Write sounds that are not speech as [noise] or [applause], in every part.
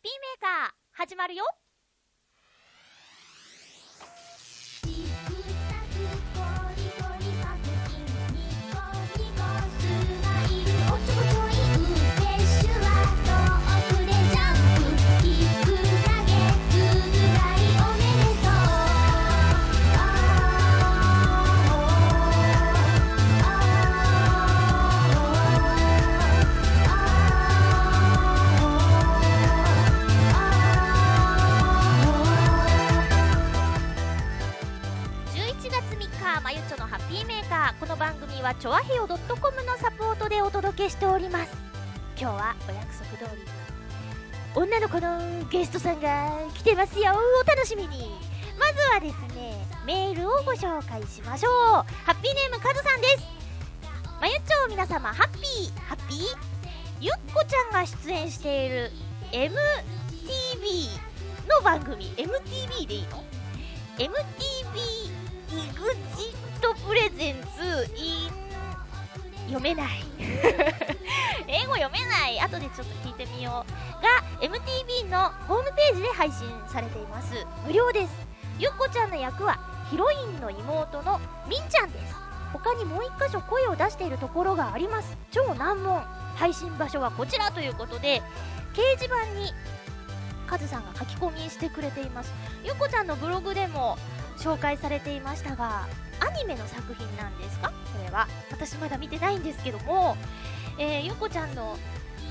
ッピーメーカー始まるよ。番組はチョアヘヨ .com のサポートでお届けしております。今日はお約束通り。女の子のゲストさんが来てますよ。お楽しみに。まずはですねメールをご紹介しましょう。ハッピーネームカズさんです。まゆちょ皆様ハッピーハッピー？ゆっこちゃんが出演している MTV の番組。MTV でいいの？MTV イグジトプレゼンツ in 読めない。[laughs] 英語読めない。後でちょっと聞いてみよう。が MTV のホームページで配信されています。無料です。ゆっこちゃんの役はヒロインの妹のみんちゃんです。他にもう一箇所声を出しているところがあります。超難問。配信場所はこちらということで掲示板にカズさんが書き込みしてくれています。ゆっこちゃんのブログでも紹介されていましたがアニメの作品なんですか？これは。私まだ見てないんですけども、えー、ゆこちゃんの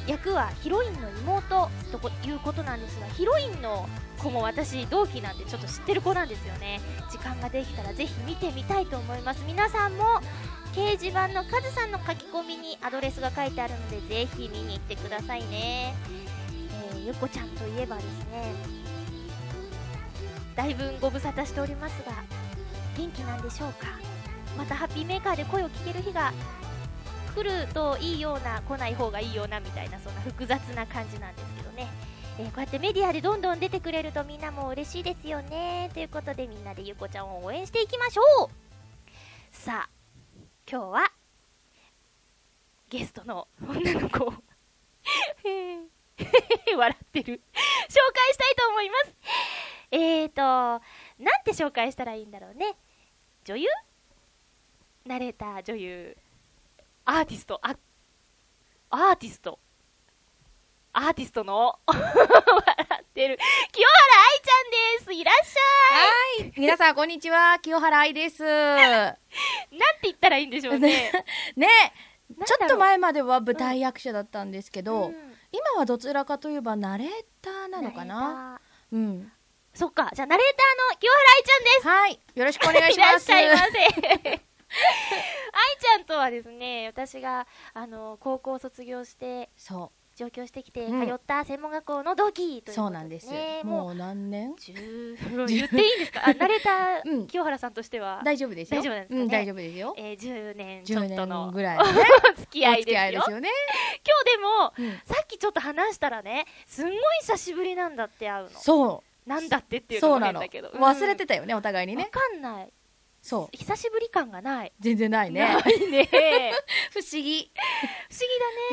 役はヒロインの妹ということなんですがヒロインの子も私同期なんでちょっと知ってる子なんですよね。時間ができたらぜひ見てみたいと思います。皆さんも掲示板のカズさんの書き込みにアドレスが書いてあるのでぜひ見に行ってくださいね、えーゆこちゃんといえばですねだいぶご無沙汰しておりますが元気なんでしょうか？またハッピーメーカーで声を聞ける日が来るといいような来ない方がいいようなみたいなそんな複雑な感じなんですけどね、えーこうやってメディアでどんどん出てくれるとみんなも嬉しいですよね。ということでみんなでゆこちゃんを応援していきましょう。さあ今日はゲストの女の子。を笑ってる。紹介したいと思います。えーと、なんて紹介したらいいんだろうね。女優？ナレーター、女優、アーティスト、あ、アーティスト、アーティストの、笑ってる、清原愛ちゃんです。いらっしはい。皆さん、こんにちは。清原愛です。ねゃいなんて言ったらいいんでしょうね。[laughs] ちょっと前までは舞台役者だったんですけど、うん。今はどちらかといえばナレーターなのかな？うん。そっか、じゃあナレーターの清原愛ちゃんですはい。よろしくお願いします。[laughs] いらっしゃいませ。[laughs] 愛ちゃんとはですね、私が、あの、高校を卒業して、そ上京してきて、うん通った専門学校の同期ということう。そうなんです。ね、もう何年？十言っていいんですか？[laughs] あ、ナレーター、うん清原さんとしては、大丈夫ですよ。大丈夫なんですかね？うん、大丈夫ですよ。えー、10年ちょっ10との年ぐらいのね。付き合いですお付き合いよ。ですよね。今日でも、うんさっきちょっと話したらね、すんごい久しぶりなんだって会うの。そなんだってってう。いうの。も変だけど。忘れてたたよね、お互いにわね。かんない。そう。久しぶり感がない。全然ないね。ないね。[laughs] 不思議。不思議だね。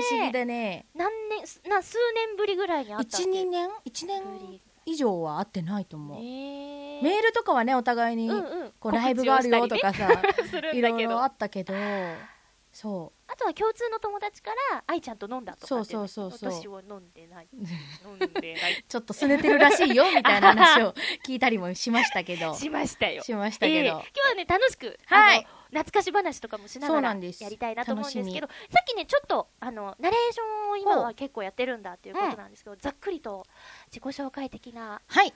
不思議だね。何年、すな、数年ぶりぐらいに会ったっけ？1、2年 ?1 年以上は会ってないと思う。ねメールとかはね、お互いに、うんうんこうライブがあるよとかさ、ねいろいろあったけど、[laughs] そあとは共通の友達から愛ちゃんと飲んだとかそうそうそうそう。私は飲んでない。[laughs] 飲んでない。うちょっと拗ねてるらしいよ、みたいな話を聞いたりもしましたけど、[laughs] しましたよ。しましたけど。ええ今、日はね楽しく、はい。懐かし話とかもしながらそうなんですやりたいなと思うんですけど楽さっきねちょっとあのナレーションを今は結構やってるんだっていうことなんですけど、ざっくりと自己紹介的なはい。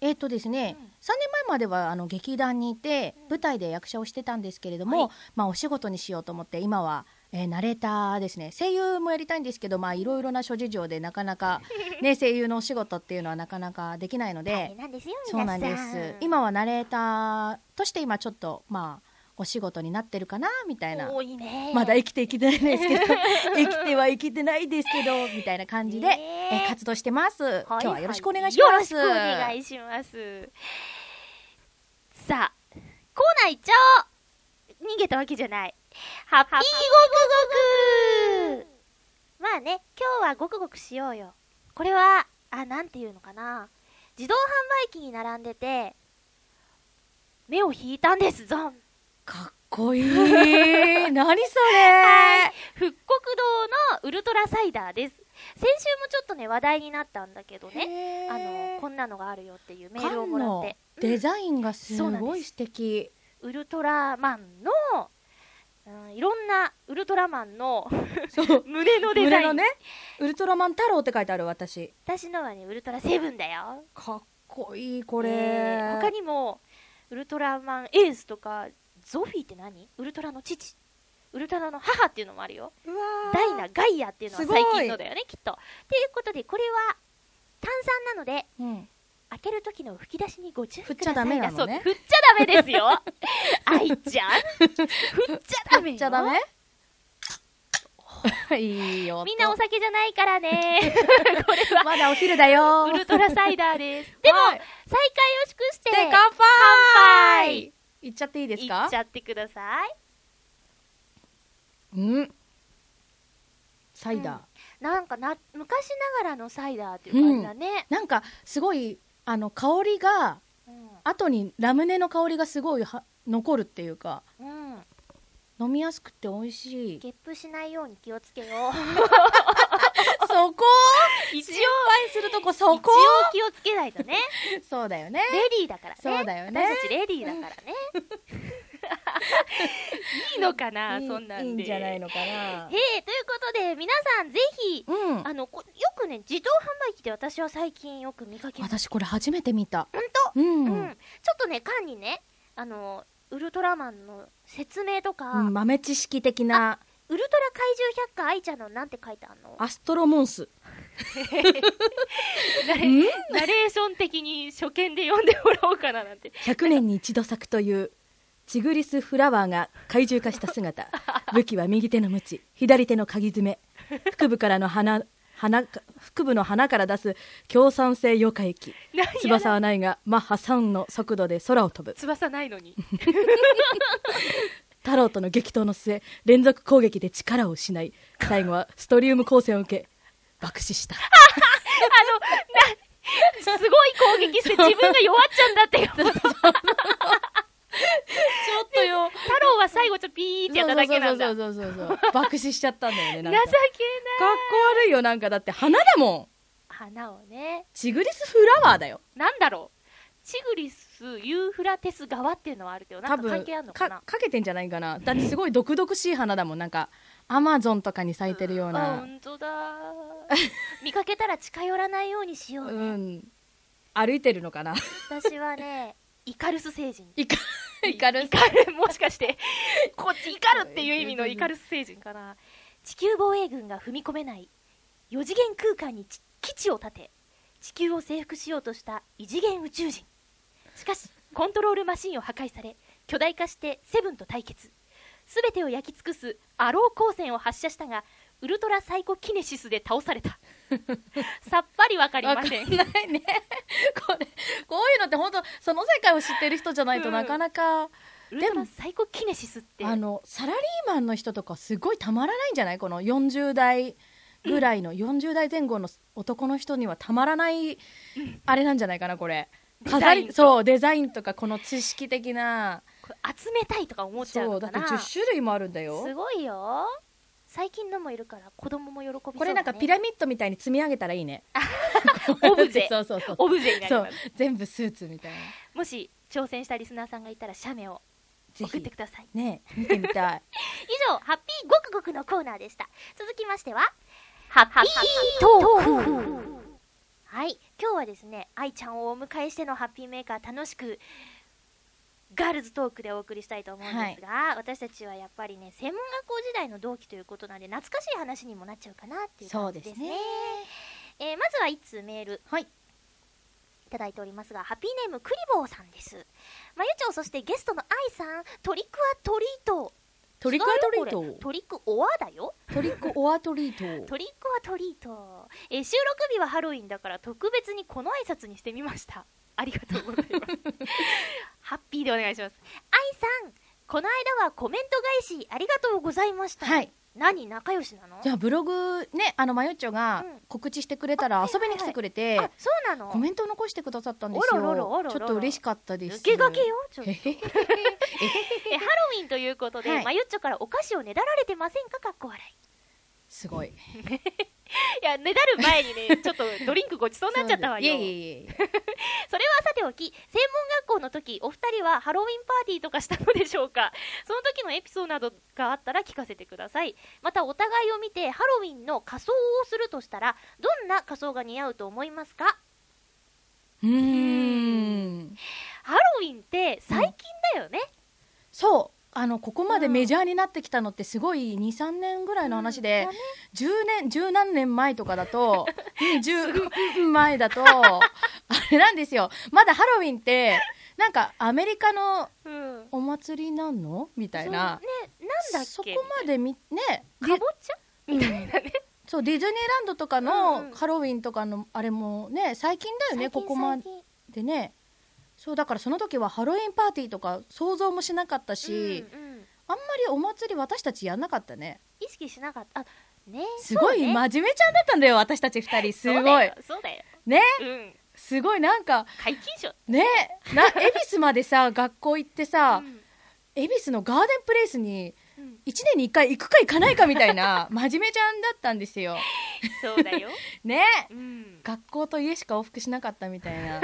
えっ、とですね、うん3年前まではあの劇団にいて、うん舞台で役者をしてたんですけれども、はいまあお仕事にしようと思って、今は、えーナレーターですね。声優もやりたいんですけど、まあいろいろな諸事情でなかなか、[laughs] ね、声優のお仕事っていうのはなかなかできないので、そうなんです。今はナレーターとして今ちょっと、まあ、お仕事になってるかな、みたいな。多いねまだ生きていけてないですけど、[laughs] 生きては生きてないですけど、みたいな感じで、ねえー活動してます。はい今日はよろしくお願いします。よろしくお願いします。さあ、コーナー行っちゃおう逃げたわけじゃない。ハッピーごくごくまあね、今日はごくごくしようよ。これは、あ、なんていうのかな。自動販売機に並んでて、目を引いたんです、ゾン。かっこいい。[laughs] 何それ復刻堂のウルトラサイダーです。先週もちょっとね、話題になったんだけどね。ねあの、こんなのがあるよっていうメールをもらって。デザインがすごい素敵。ウルトラマンの、うん、いろんなウルトラマンの。[laughs] 胸のデザイン。胸のね、ウルトラマン太郎って書いてある私。私のはね、ウルトラセブンだよ。かっこいい、これ。えー他にも、ウルトラマンエースとか、ゾフィーって何？ウルトラの父。ウルトラの母っていうのもあるよ。ダイナ、ガイアっていうのは最近のだよね、きっと。ということで、これは炭酸なので、うん。開ける時の吹き出しにご注意ください。振っちゃダメなのねそう振っちゃダメですよ。[laughs] 愛ちゃん。振っちゃダメよ。ちゃダメ？[laughs] いいよ。みんなお酒じゃないからね。[laughs] これは、まだお昼だよ。ウルトラサイダーです。でも、はい再開を祝して、で、乾杯乾杯いっちゃっていいですいかっちゃってください。うん。サイダー。うんなんかな、昔ながらのサイダーっていう感じだね。なんか、すごい、あの、香りが、うん。後にラムネの香りがすごいは残るっていうか、うん。飲みやすくて美味しい。ゲップしないように気をつけよう。[laughs] そこ？[laughs] 一応、心配するとこそこ？一応気をつけないとね。[laughs] そうだよね。レディーだからね。そうだよね私たちレディーだからね。いいのかなそんなんで。いいんじゃないのかなへ。え、ということで、皆さんぜひ、うん。あの、こよくね、自動販売機で私は最近よく見かけます。私これ初めて見た。ほんう。うんん。ちょっとね、缶にね、あの、ウルトラマンの説明とか、うん豆知識的な。ウルトラ怪獣百科愛ちゃんのなんて書いてあるの？アストロモンス。[laughs] ナレん？ナレーション的に初見で読んでもらおうかななんて。100年に一度咲くというチグリスフラワーが怪獣化した姿。武器は右手の鞭左手の鍵爪。腹部からの鼻鼻か腹部の鼻から出す強酸性溶化液翼はないがマッハ3の速度で空を飛ぶ。翼ないのに。[laughs] 太郎との激闘の末連続攻撃で力を失い最後はストリウム光線を受け爆死した。すごい攻撃して自分が弱っちゃうんだって。よ。[laughs] ちょっとよ。太郎は最後ちょっとピーってやっただけなんだ。そうそうそうそうそう爆死しちゃったんだよね情けかかっこ悪いよなんかだって花だもん。花をね。チグリスフラワーだよなんだろう。チグリス、ユーフラテス側っていうのはあるけど、な多んか関分係あるのかな？かかけてんじゃないかなだってすごい毒々しい花だもんなんかアマゾンとかに咲いてるようあ、なほんとだ。[laughs] 見かけたら近寄らないようにしよううね。ん歩いてるのかな私はね、イカルス星人。イカイカルイカル、もしかして、こっちイカルっていう意味のイカルス星人かな。地球防衛軍が踏み込めない、4次元空間にち基地を建て、地球を征服しようとした異次元宇宙人。しかし、コントロールマシンを破壊され、巨大化してセブンと対決。すべてを焼き尽くすアロー光線を発射したが、ウルトラサイコキネシスで倒された。[laughs] さっぱりわかりません。ないねこれこういうのって本当その世界を知ってる人じゃないとうんなかなか、ウルトラサイコキネシスって。あのサラリーマンの人とかすごいたまらないんじゃない？この40代ぐらいの、40代前後の男の人にはたまらない、あれなんじゃないかなこれ。飾りそうデザインとかこの知識的な。集めたいとか思っちゃうそうだってのかな。10種類もあるんだよ。すごいよ。最近のもいるから子供も喜びそうだ、ね、これなんかピラミッドみたいに積み上げたらいいね。[laughs] オブジェ。そうそうそう。オブジェになりそう。ます。全部スーツみたいな。もし挑戦したリスナーさんがいたら写メをぜひ送ってください。ね見てみたい [laughs] 以上、ハッピーごくごくのコーナーでした。続きましては、ハッピートークはい、今日はですね、愛ちゃんをお迎えしてのハッピーメーカー楽しく、ガールズトークでお送りしたいと思うんですが、私たちはやっぱりね、専門学校時代の同期ということなんで、懐かしい話にもなっちゃうかなっていう感じですね。そうですねえーまずは1通メール。はいいただいておりますが、ハッピーネームクリボーさんです。まゆちょ、そしてゲストの愛さん、トリックアトリート。トリックアトリート？リックオアだよ。トトリックオアトリート？トリックアトリート。えー収録日はハロウィンだから特別にこの挨拶にしてみました。ありがとうございます。ハッピーでお願いします。愛さん、この間はコメント返しありがとうございました。はい何？仲良しなの？じゃあブログねあのマヨッチョがうん。告知してくれたらあ遊びに来てくれて、あそうなの？コメントを残してくださったんですよ。ちょっと嬉しかったです。抜け駆けよちょっと。[laughs] えハロウィンということで、はい。マユッチョからお菓子をねだられてませんか？かっこ笑い。すごい [laughs] いやねだる前にね [laughs] ちょっとドリンクごちそうになっちゃったわよ。いえいえいえ [laughs] それはさておき、専門学校の時、お二人はハロウィンパーティーとかしたのでしょうか？その時のエピソードなどがあったら聞かせてください。また、お互いを見てハロウィンの仮装をするとしたら、どんな仮装が似合うと思いますか？うーん。ハロウィンって最近だよね。そうあのここまでメジャーになってきたのってすごい23年ぐらいの話で、うん。だね10年十何年前とかだと [laughs] 10前だと [laughs] あれなんですよ。まだハロウィンってなんかアメリカのうん。お祭りなの？みたいな。ね、なんだそこまでみねかぼちゃ？みたいなね。そうディズニーランドとかのハロウィンとかのあれもね最近だよねここまでねそうだからその時はハロウィンパーティーとか想像もしなかったし、うんうんあんまりお祭り私たちやんなかったね意識しなかった。あ、ねすごい真面目ちゃんだったんだよ私たち二人すごいそうだよ。ね？うん。すごいなんか皆勤賞。ね？な恵比寿までさ [laughs] 学校行ってさうん恵比寿のガーデンプレイスにうん1年に1回行くか行かないかみたいな [laughs] 真面目ちゃんだったんですよそうだよ。[laughs] ね？うん。学校と家しか往復しなかったみたいな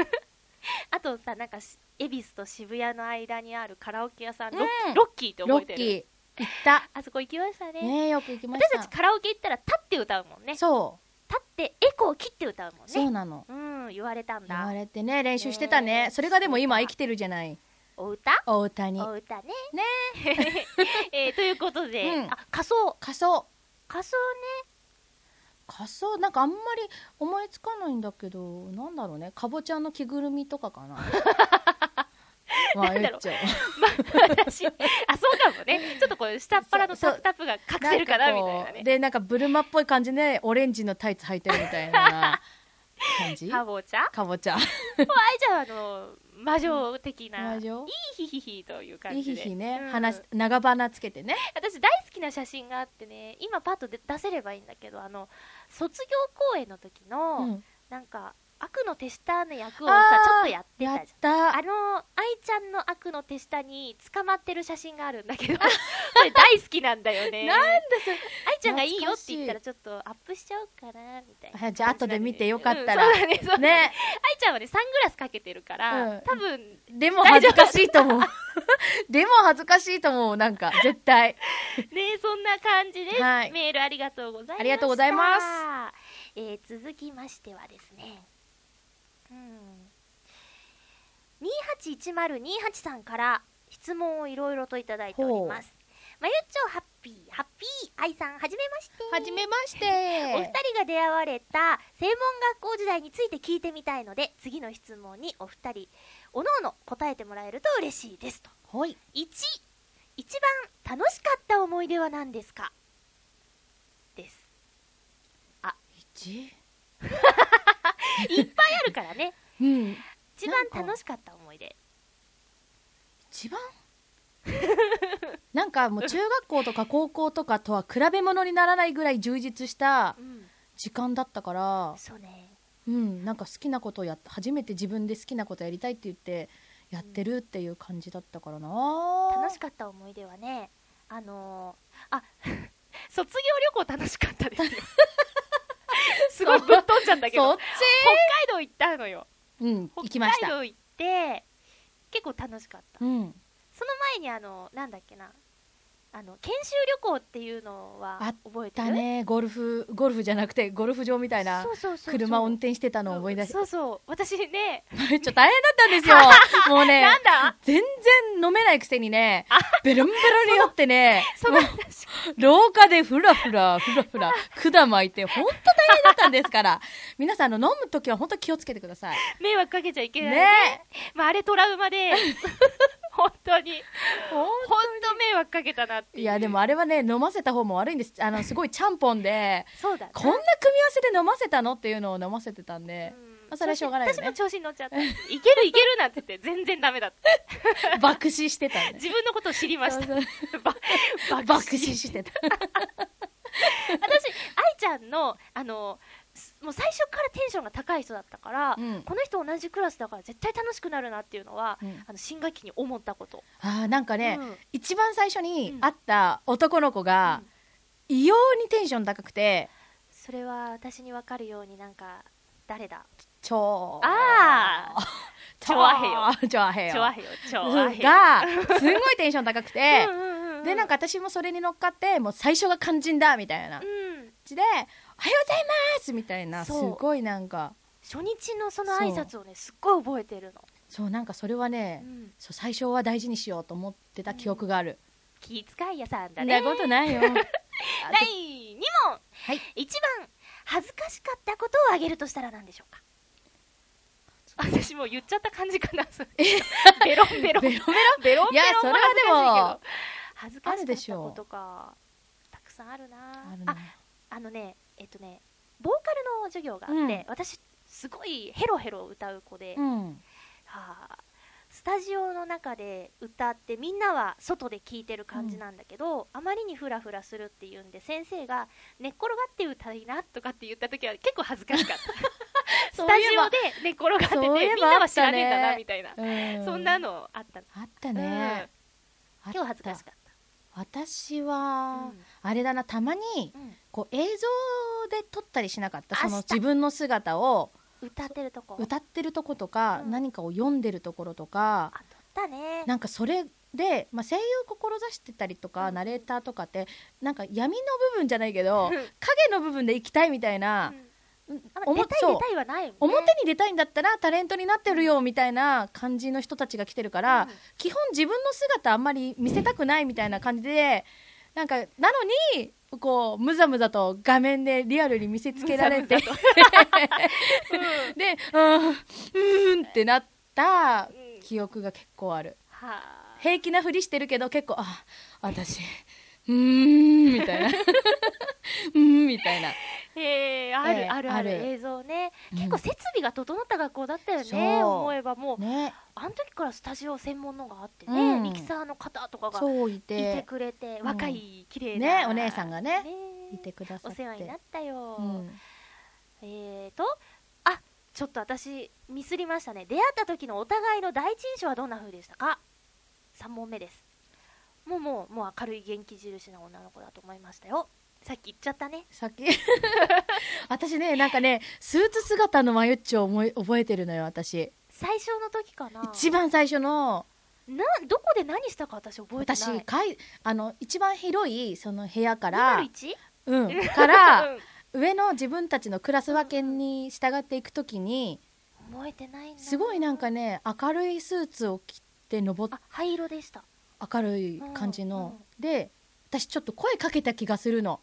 あとさ、なんかし、恵比寿と渋谷の間にあるカラオケ屋さん、うん。ロッロッキーってロ覚えてる？ッキー。行った。あそこ行きましたね。ねよく行きまし私たたちカラオケ行ったら立って歌うもんね。そう立ってエコーを切って歌うもんね。そうなの。うん、言われたんだ。言われてね練習してたね。ねそれがでも今生きてるじゃない。お歌？お歌に。お歌ね。ねえ。[laughs] ーということで、うん。あ、仮装。仮装。仮装仮装なんかあんまり思いつかないんだけどなんだろうね。かぼちゃの着ぐるみとかかな。ま [laughs] あなんだろう。まあ、私、あ、そうかもね。ちょっとこう、下っ腹のタップタップが隠せるかな、みたいなね。でなんかブルマっぽい感じでオレンジのタイツ履いてるみたいな感じ？かぼちゃ？かぼちゃ。もうあいちゃんはあの、魔女的な、魔女？いいヒヒヒという感いいじで。ひひね、うん。話長鼻つけてね。私大好きな写真があってね、今パッとで出せればいいんだけど、あの、卒業公演の時の、うん。なんか、悪の手下の役をさ、ちょっとやってやたじゃん。ったあの、愛ちゃんの悪の手下に捕まってる写真があるんだけど、それ大好きなんだよね。なんでそれ愛ちゃんがいいよって言ったらちょっとアップしちゃおうかな、みたいな。あじゃあ後で見てよかったらうんそうだね、そうだね。ね愛ちゃんはね、サングラスかけてるから、うん多分、でも恥ずかしいと思う [laughs] でも恥ずかしいと思うなんか絶対ねそんな感じです。はいメールありがとうございました。ありがとうございますえー続きましてはですね、うん。281028さんから質問をいろいろといただいております。まゆっちょハッピー、ハッピー、愛さん、はじめまして。はじめましお二て人が出会われた専門学校時代について聞いてみたいので、次の質問にお二人、おのおの答えてもらえると嬉しいですと。ほい1、一番楽しかった思い出は何ですか？です。1 [laughs] いっぱいあるからね。うん一番楽しかった思い出。一番？なんかもう中学校とか高校とかとは比べ物にならないぐらい充実したうん。時間だったからそうね。うんなんか好きなことをやっ初めて自分で好きなことやりたいって言ってやってるっていう感じだったからな楽しかった思い出はね、あのー、あ、[laughs] 卒業旅行楽しかったですよ。[laughs] [laughs] すごいぶっ飛んじゃったけど。北海道行ったのよ。ちうん行き北ました海道行って、結構楽しかった。うんその前にあの、なんだっけな、あの、研修旅行っていうのはあ覚えてる？だねゴルフゴルフじゃなくてゴルフ場みたいな車を運転してたのを思い出しそうそう。私ね、[laughs] ちょっと大変だったんですよ。[laughs] もうねなんだ？全然飲めないくせにねあベロンベロンに酔ってね [laughs] 廊下でふらふらふらふら管巻いて本当大変だったんですから。皆さんあの飲む時は本当気をつけてください。迷惑かけちゃいけないね。ね。まあ、あれトラウマで、本当に、本本当迷惑かけたなっていやでもあれはね飲ませた方も悪いんです。あのすごいちゃんぽんでそうだね。こんな組み合わせで飲ませたのっていうのを飲ませてたんで、うん。まあ、それはしょうがないよね。私も調子に乗っちゃった。いけるいけるなんて言って全然ダメだった。爆死してたね。自分のことを知りました。そうそう。ば爆死。してた。[laughs] 愛ちゃんのあのすもう最初からテンションが高い人だったから、うん。この人同じクラスだから絶対楽しくなるなっていうのは、うん。あの新学期に思ったこと、あーなんかね、うん。一番最初にうん会った男の子がうん。異様にテンション高くてそれは私に分かるようになんか誰だ？超あー。超超アヘよ超アヘよチョアヘヨ。チョアヘヨ。がすんごいテンション高くてうんでなんか私もそれに乗っかってもう最初が肝心だみたいな感うん。じで「おはようございます」みたいなすそう。ごいなんか。初日のその挨拶をねすっごい覚えてるの、そう。なんかそれはね、うん。そう最初は大事にしようと思ってた記憶がある、気遣い屋さんだそんねなことないよ。[laughs] 第2問。はい。一番恥ずかしかったことを挙げるとしたら何でしょうか？私もう言っちゃった感じかなそれ。[laughs] ベロンベロン。ベロベロベロンベロンいやそれは恥ずかしいけど。恥ずかしかったことか。たくさんあるな。あるな。ああのねえっとねボーカルの授業があって、うん。私すごいヘロヘロ歌う子で、うん。はあ、スタジオの中で歌ってみんなは外で聴いてる感じなんだけど、あまりにフラフラするっていうんで先生が寝っ転がって歌いなとかって言った時は結構恥ずかしかった。[laughs] スタジオで寝っ転がっててそういえばみんなは知らねえんだなみたいな、うん。そんなのあったあったね、うん、今日恥ずかしかっ私た、は、あれだなたまにこう映像で撮ったりしなかった？その自分の姿を歌ってるとこ。歌ってるとことか、うん。何かを読んでるところとかあ撮ったね。なんかそれで、まあ、声優志してたりとか、うん。ナレーターとかってなんか闇の部分じゃないけどうん。影の部分で行きたいみたいな、うん。あたい出たいはないもんね。表に出たいんだったらタレントになってるよみたいな感じの人たちが来てるから、うん。基本自分の姿あんまり見せたくないみたいな感じでなんかなのにこうむざむざと画面でリアルに見せつけられて。むざむ [laughs] でうんうーんってなったうん。記憶が結構ある。はあ。平気なふりしてるけど結構あ私うーんみたいな。[laughs] うーんみたいな。へえある、ええあるある。ある。映像ね、うん。結構設備が整った学校だったよそう。ね思えばもう。ね。あの時からスタジオ専門のがあってね、うん。ミキサーの方とかがいいて。てくれて、うん。若い綺麗なねお姉さんがねねいてくださって。お世話になったよ、うん。えーとあちょっと私ミスりましたね。出会った時のお互いの第一印象はどんな風でしたか？3問目ですもうもうもう明るい元気印な女の子だと思いましたよ。さっき言っちゃったね。さっき。[laughs] 私ねなんかねスーツ姿のマユッチョを思い覚えてるのよ私。最初の時かな。一番最初の。などこで何したか私覚えてない。私かいあの一番広いその部屋から、201? うん、[laughs] からうん。上の自分たちのクラス分けに従っていくときに覚えてないな。すごいなんかね明るいスーツを着て登っあ灰色でした明るい感じの、うんで私ちょっと声かけた気がするの。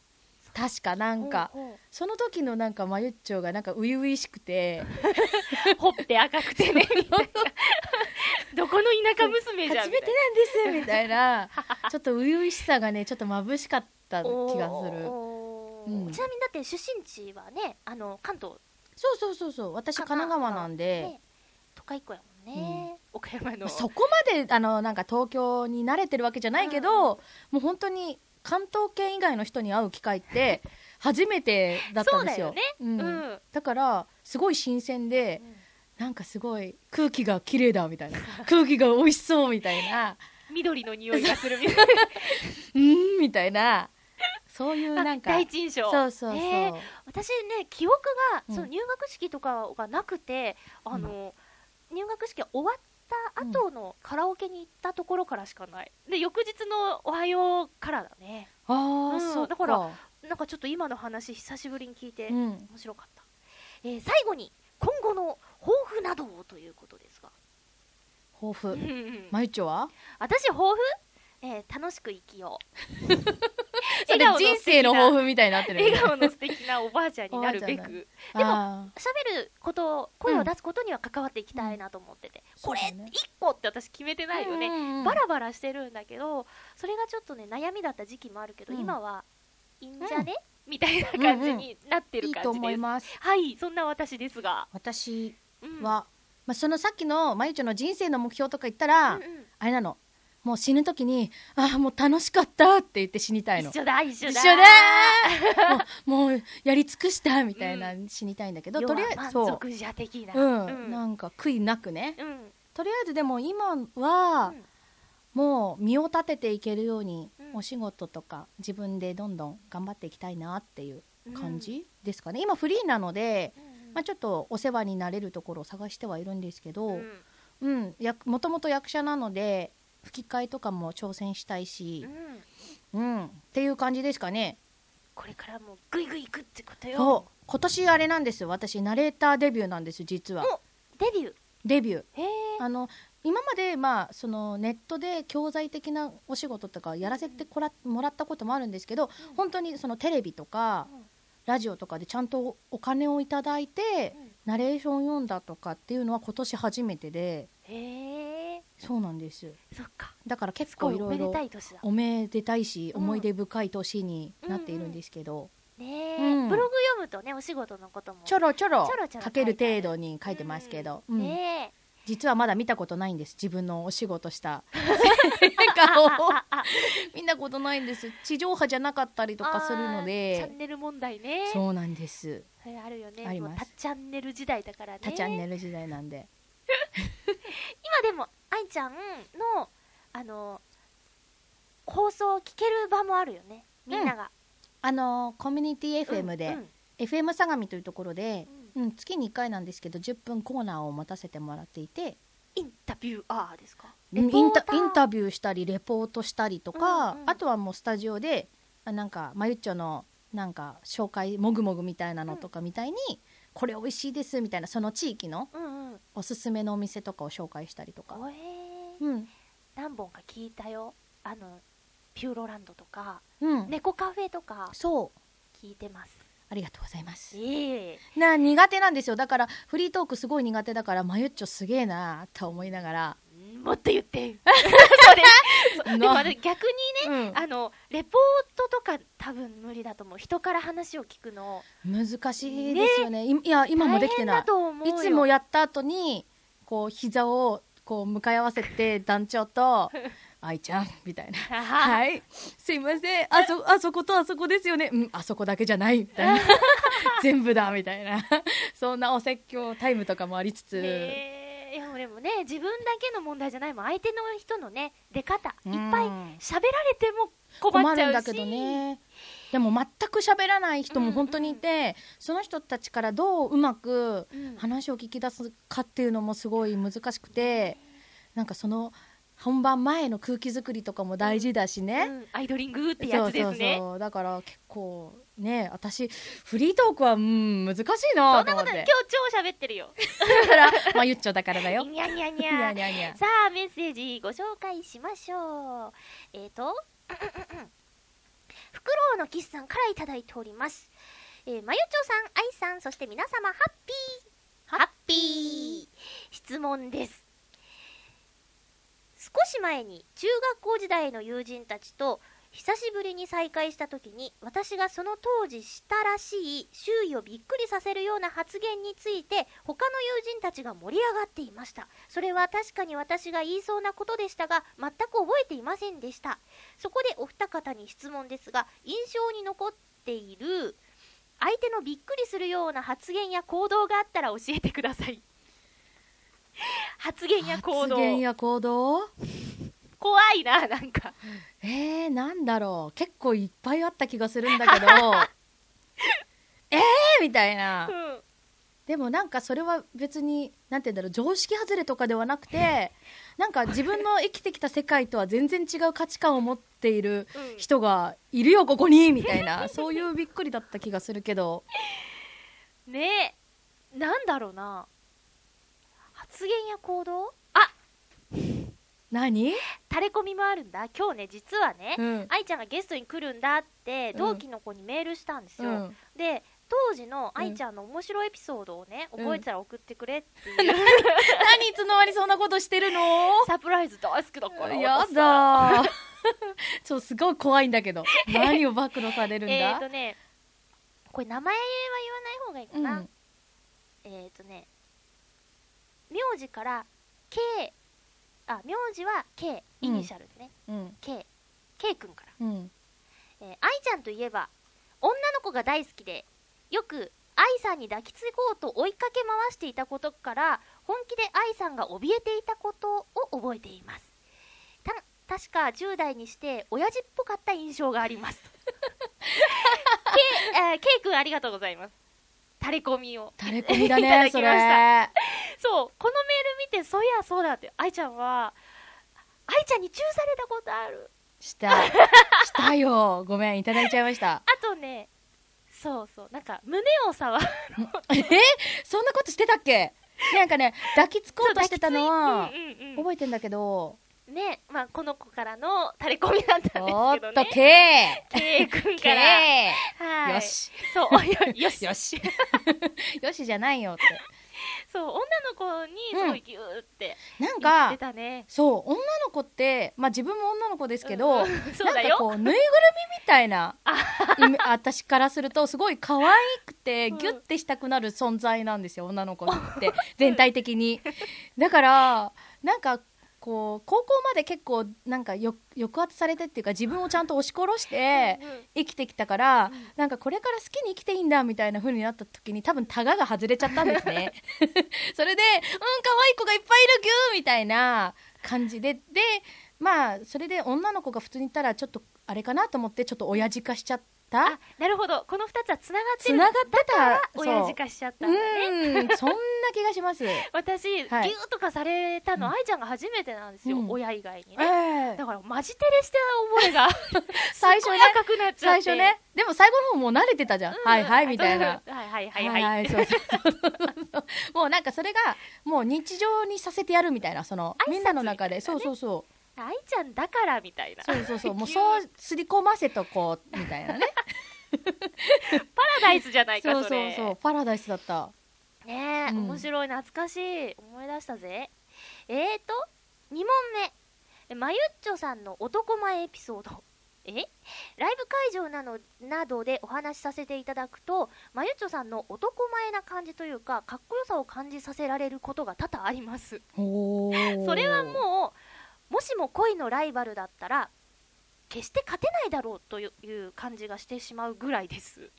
確かなんか。その時のなんかまゆっちょがなんか初々しくて。[laughs] うほっぺ赤くてねみたいなどこの田舎娘じゃん初めてなんですみたいな。[laughs] ちょっと初々しさがねちょっと眩しかった気がする。うん。ちなみにだって出身地はねあの関東。そうそうそうそう。私神奈川なんで、ね都会っ子やもんね、岡山の。そこまであのなんか東京に慣れてるわけじゃないけど、もう本当に関東圏以外の人に会う機会って [laughs] 初めてだったんですよ。そうだよね。うん。うん。だからすごい新鮮でなんかすごい空気が綺麗だみたいな。空気が美味しそうみたいな。[laughs] 緑の匂いがするみたいな。[laughs] うーんみたいな。そういうなんか第一印象。そうそうそう、えー私ね記憶が、うん。その入学式とかがなくてあの、入学式が終わった後のカラオケに行ったところからしかない。で翌日の「おはよう」からだね。ああ、うんそうだからなんかちょっと今の話久しぶりに聞いて、うん。面白かった、えー最後に今後の抱負などをということですが、抱負。うんまゆっちょは？私抱負、えー楽しく生きよう [laughs] [laughs] それ人生の抱負みたいになってる笑顔の素敵なおばあちゃんになるべく。でも喋ること声を出すことには関わっていきたいなと思ってて、うん。これそうだね1個って私決めてないよね、ねバラバラしてるんだけどそれがちょっとね悩みだった時期もあるけど、うん。今はいいんじゃね、みたいな感じになってる感じです、思います。はいそんな私ですが、私うん。は、まあ、そのさっきのまゆちょの人生の目標とか言ったら、うんうん。あれなのもう死ぬ時にああもう楽しかったって言って死にたいの。一緒だ一緒だ。一緒だ。ー [laughs] もうもうやり尽くしたみたいな、死にたいんだけどとりあえず満足者的な。うん、うん。なんか悔いなくね。うん。とりあえずでも今は、うん。もう身を立てていけるように、うん。お仕事とか自分でどんどん頑張っていきたいなっていう感じですかね、今フリーなので、まあ、ちょっとお世話になれるところを探してはいるんですけど、うん。うん、やもともと役者なので吹き替えとかも挑戦したいしう、ん。うん、っていう感じですかね。これからもうグイグイいくってことよ。今年あれなんですよ。私ナレーターデビューなんです実は。おデビュー？デビュー。へえあの今まで、まあ、そのネットで教材的なお仕事とかやらせてこらもらったこともあるんですけど、本当にそのテレビとか、うん。ラジオとかでちゃんとお金をいただいて、うん。ナレーション読んだとかっていうのは今年初めてでそうなんです。そっか。だから結構いろいろおめでたいし、うん。思い出深い年になっているんですけど、ねえ、うん。ブログ読むとねお仕事のことも。ちょろちょろ書ける程度に書いてますけど、うん。うん。ね実はまだ見たことないんです。自分のお仕事した。[laughs] [laughs] 顔を。見たことないんです。地上波じゃなかったりえとかするのあーチでャンネル問題ね。そうなんです。あるよね。あります。チャンネル時代だからね。他チャンネル時代なんで。[laughs] 今でも愛ちゃんのあの放送を聞ける場もあるよね。みんなが、あのコミュニティ FM で、うんうん。FM 相模というところで、うん、月に1回なんですけど10分コーナーを持たせてもらっていて。インタビューアーですか？インタインタビューしたりレポートしたりとか、うんうん。あとはもうスタジオであなんかまゆっちょのなんか紹介もぐもぐみたいなのとかみたいに、これ美味しいですみたいなその地域のうんうん。おすすめのお店とかを紹介したりとか、おえー。うん。何本か聞いたよ。あのピューロランドとかうん。猫カフェとかそう。聞いてます。ありがとうございます。ええ。な苦手なんですよ。だからフリートークすごい苦手だからまゆっちょすげえなと思いながらもっと言って。[laughs] そうです。でも逆にね、うん。あのレポートとか多分無理だと思う。人から話を聞くの。難しいですよね。いいや今もできてない。いつもやった後にこう膝をこう向かい合わせて団長と「[laughs] 愛ちゃん」みたいな「は。はい。すいません。あそあそことあそこですよね。うんあそこだけじゃない」みたいな。[laughs] 全部だ。みたいな。そんなお説教タイムとかもありつつ、いやでもね自分だけの問題じゃないもん。相手の人のね出方。いっうんぱい喋られても困困っちゃうし。るんだけどね。でも全く喋らない人も本当にいて、その人たちからどううまくうん。話を聞き出すかっていうのもすごい難しくてなんかその本番前の空気作りとかも大事だしね、うん。アイドリングってやつですね。そうそうそう。だから結構ね私フリートークはうん難しいそなんと思って。なことない。今日超喋ってるよ。だからまあゆっちょだからだよ。にゃにゃににゃゃにゃにゃさあメッセージご紹介しましょう。えーと [coughs] フクロウのキスさんからいただいております。えー、まゆちょさん、あいさん、そして皆様、ハッピー。ハッピー。質問です。少し前に中学校時代の友人たちと久しぶりに再会した時に私がその当時したらしい周囲をびっくりさせるような発言について他の友人たちが盛り上がっていました。それは確かに私が言いそうなことでしたが全く覚えていませんでした。そこでお二方に質問ですが印象に残っている相手のびっくりするような発言や行動があったら教えてください。発言や行動？[laughs] 発言や行動？怖いななんかえー、なんだろう。結構いっぱいあった気がするんだけど。[laughs] えーみたいな。うん。でもなんかそれは別になんて言うんだろう常識外れとかではなくて [laughs] なんか自分の生きてきた世界とは全然違う価値観を持っているうん。人がいるよここにみたいな。そういうびっくりだった気がするけど。[laughs] ねえ。なんだろうな。発言や行動？あ何？タレコミもあるんだ。今日ね実はね、うん。愛ちゃんがゲストに来るんだってうん。同期の子にメールしたんですよ、うん。で当時の愛ちゃんの面白いエピソードをね、うん。覚えてたら送ってくれっていう、[laughs] 何いつの間にそんなことしてるの？サプライズ大好きだからや私だー [laughs] そうすごい怖いんだけど。[laughs] 何を暴露されるんだ、えっ、ー、とねこれ名前は言わない方がいいかな、うん。えっ、ー、とね名字から K あ名字は K イニシャルでね、うん。K K 君から。うん。えー愛ちゃんといえば女の子が大好きでよく愛さんに抱きつこうと追いかけ回していたことから本気で愛さんが怯えていたことを覚えています。た確か10代にして親父っぽかった印象があります。[laughs] [laughs] K, えー K 君ありがとうございます垂れ込みを垂れ込みだね、[laughs] それ。そうこのメール見てそういやそうだって愛ちゃんは愛ちゃんにチューされたことあるした。したよ。ごめん、いただいちゃいました。[laughs] あとねそうそうなんか胸を触る [laughs] え？そんなことしてたっけ？なんかね、抱きつこうとしてたのは、覚えてんだけど、ね、まあ、この子からの垂れ込みだったんですおーっと、けどね。け K 君ーから。けはい。よ。し。そう、よよし。よし。[laughs] [laughs] よしじゃないよって。そう、女の子に、すごいギューってなんか、たね。そう、女の子って、まあ自分も女の子ですけど、うんそうだよ。なんかこう、ぬいぐるみみたいな、私からすると、すごい可愛くて、うんギュッてしたくなる存在なんですよ、女の子って、[laughs] 全体的に。だから、なんか、こう、高校まで結構、なんかよ、抑圧されてっていうか、自分をちゃんと押し殺して生きてきたから、うんなんかこれから好きに生きていいんだ、みたいな風になった時に、多分タガが外れちゃったんですね。[laughs] それで、うん、可愛い子がいっぱいいる、ギューみたいな感じで、で、まあ、それで女の子が普通にいたら、ちょっと、あれかなと思って、ちょっと親父化しちゃった？あ、なるほど。この二つは繋がってる。繋がってた親父化しちゃったんだね。うん、[laughs] そんな気がします。え私、ギュはいーとかされたの、うん愛ちゃんが初めてなんですよ。うん親以外にね。えだから、マジテレした覚えが、[laughs] 最初ねすっごい赤くなっちゃって。最初ね。でも最後の方もう慣れてたじゃん。うんはいはい、みたいな。はいはいはいはい。そうそうそう。[laughs] もうなんかそれが、もう日常にさせてやるみたいな、その、みんなの中で、ねそうそうそう。愛ちゃんだからみたいな。そうそうそう。[laughs] もう急そう、すり込ませとこう、みたいなね。[laughs] パラダイスじゃないか、そうそうそう。パラダイスだった。ねえ、うん面白い、懐かしい。思い出したぜ。えーと、2問目。えまゆっちょさんの男前エピソード。えライブ会場なのなどでお話しさせていただくと、まゆっちょさんの男前な感じというか、かっこよさを感じさせられることが多々あります。それはもう、もしも恋のライバルだったら、決して勝てないだろうという感じがしてしまうぐらいです。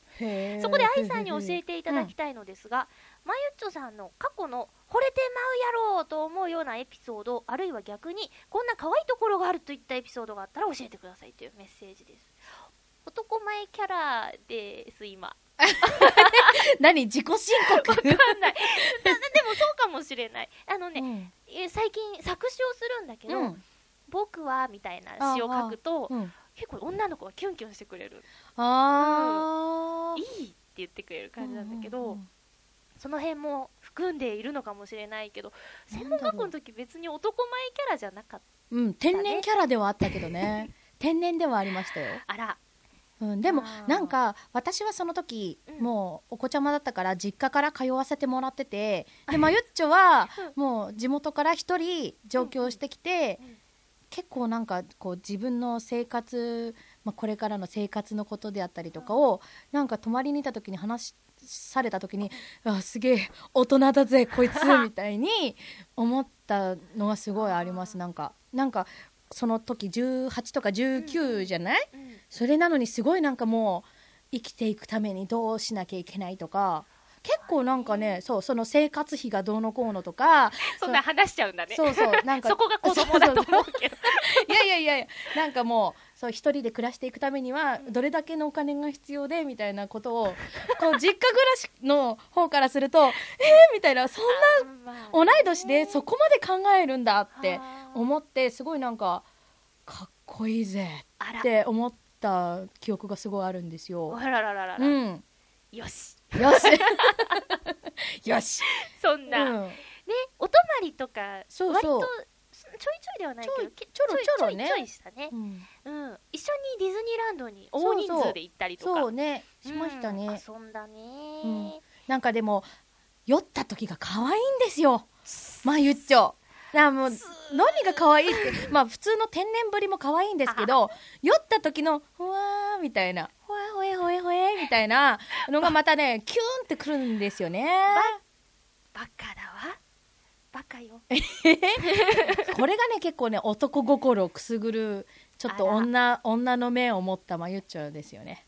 そこで愛さんに教えていただきたいのですが、まゆっちょさんの過去の惚れてまうやろうと思うようなエピソード、あるいは逆にこんな可愛いところがあるといったエピソードがあったら教えてくださいというメッセージです。男前キャラです、今。[laughs] 何自己申告？わかんない。[laughs] だでもそうかもしれない。あのね、うんえ最近作詞をするんだけど、うん僕はみたいな詩を書くと、うん結構女の子がキュンキュンしてくれる。あーいいって言ってくれる感じなんだけど、うんうんうんその辺も含んでいるのかもしれないけど、専門学校の時別に男前キャラじゃなかっうん、天然キャラではあったけどね。[laughs] 天然ではありましたよ。た。あら、うん、でもなんか私はその時、うん。もうお子ちゃまだったから実家から通わせてもらってて [laughs] でまゆっちょはもう地元から一人上京してきて、うんうん結構なんかこう自分の生活、まあ、これからの生活のことであったりとかを、なんか泊まりにいた時に話された時にあすげえ大人だぜこいつ [laughs] みたいに思ったのがすごいあります。なんかなんかその時18とか19じゃない、うん。それなのにすごいなんかもう生きていくためにどうしなきゃいけないとか結構なんかねそうその生活費がどうのこうのとか [laughs] そんな話しちゃうんだね。そうそうなんか [laughs] そこが子供だと思うけど。[laughs] いやいやいやいやなんかもうそう一人で暮らしていくためにはどれだけのお金が必要でみたいなことをこう実家暮らしの方からするとえー、みたいなそんなな同い年でそこまで考えるんだって思ってすごいなんかかっこいいぜっ、て思った記憶がすごいあるんですよ。あららららら、うん。よし。よし。[laughs] よし、そんうな、ん、ね、お泊まりとか、そうそう。割とちょいちょいではないけど、けちょろちょろね。ちょいちょいしたね。う。ん。うん。一緒にディズニーランドに大人数で行ったりとか。そうね。しましたね、うん遊んだね、うん。なんかでも酔った時が可愛いんですよ。まゆっちょ。なもう何が可愛いって。まあ普通の天然ぶりも可愛いんですけど [laughs] 酔った時のふわーみたいな。ほえほえほえほえみたいなのがまたねキューンってくるんですよね。バカだわ。バかよ。[laughs] これがね結構ね男心をくすぐるちょっと女女の面を持ったまゆっちょですよね。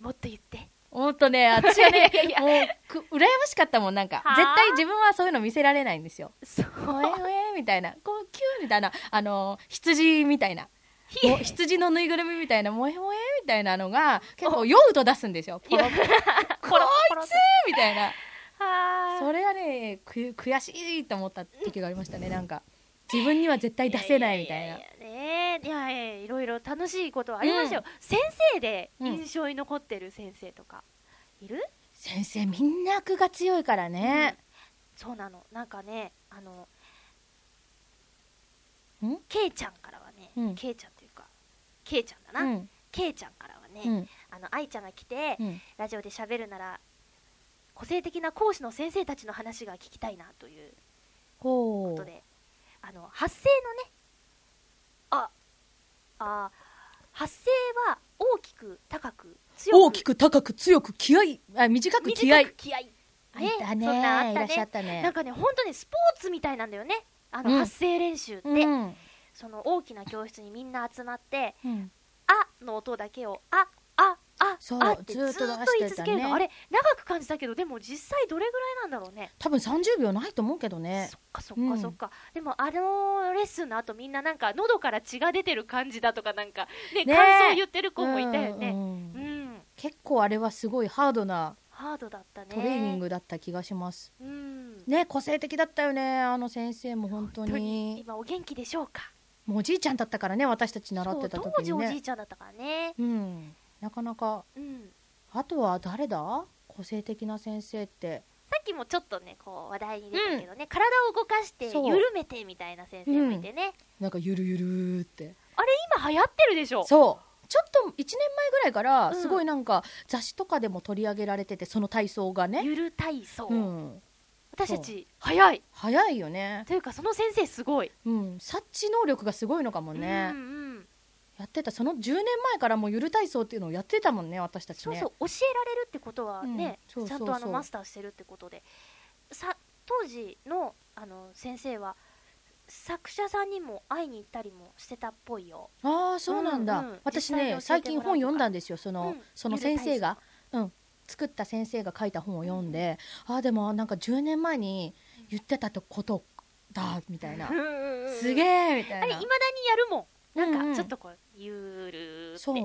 もっと言って。ほんとね [laughs] 私はねもうく羨ましかったもんなんか。はあ？絶対自分はそういうの見せられないんですよ。そう。ほえほえみたいな。こうキューみたいなあの羊みたいな。羊のぬいぐるみみたいなもえもえみたいなのが結構酔うと出すんですよ。[laughs] こいつみたいなそれがねく悔しいと思った時がありましたねなんか。自分には絶対出せないみたいな。いやいやいやねいやいやいろいろ楽しいことはありましたよ、先生で印象に残ってる先生とかいる、先生みんな悪が強いからね、そうなの。なんかねあのん？ケイちゃんからはね、うん。ケイちゃんというかケイちゃんだな、うん。ケイちゃんからはね、うん。あの愛ちゃんが来て、うん。ラジオで喋るなら個性的な講師の先生たちの話が聞きたいなということであの発声のねああ発声は大きく高く強く大きく高く強く気合いあ短く気合い。気合い。ねそんなんあったね。なんかね本当にスポーツみたいなんだよね。あの、うん。発声練習って、うん。その大きな教室にみんな集まってうん「あ」の音だけを「あ」ああそうあずーっと出してたね。あれ長く感じたけどでも実際どれぐらいなんだろうね。多分30秒ないと思うけどね。そっかそっうん。かそっか、でもあのレッスンの後みんななんか喉から血が出てる感じだとかなんかねね。感想言ってる子もいたよね。うんうんうん、結構あれはすごいハードなハードだったね。トレーニングだった気がします。うん。ね個性的だったよねあの先生も本当に。に。今お元気でしょうか？もうおじいちゃんだったからね私たち習ってたそう当時おじ時にねいちゃんだったからね。うんなかなか。うん。あとは誰だ？個性的な先生って。さっきもちょっとねこう話題に出たけどね、体を動かして緩めてみたいな先生もいてね、なんかゆるゆるーって。あれ今流行ってるでしょ。そう。ちょっと1年前ぐらいからうん。すごいなんか雑誌とかでも取り上げられててその体操がね。ゆる体操、うん。私たち早い。早いよね。というかその先生すごい。うん。察知能力がすごいのかもね、うんうんやってた。その10年前からもうゆる体操っていうのをやってたもんね私たちね。そうそう教えられるってことはね、ちゃんとあのマスターしてるってことで。さ当時のあの先生は作者さんにも会いに行ったりもしてたっぽいよ。ああそうなんだ、うんうん。私ね最近本読んだんですよ。その,、うん。その先生が、うん、作った先生が書いた本を読んで、ああでもなんか10年前に言ってたことだみたいな、すげええみたいな。あれいまだにやるもんなんかちょっとこうゆるーって。そう。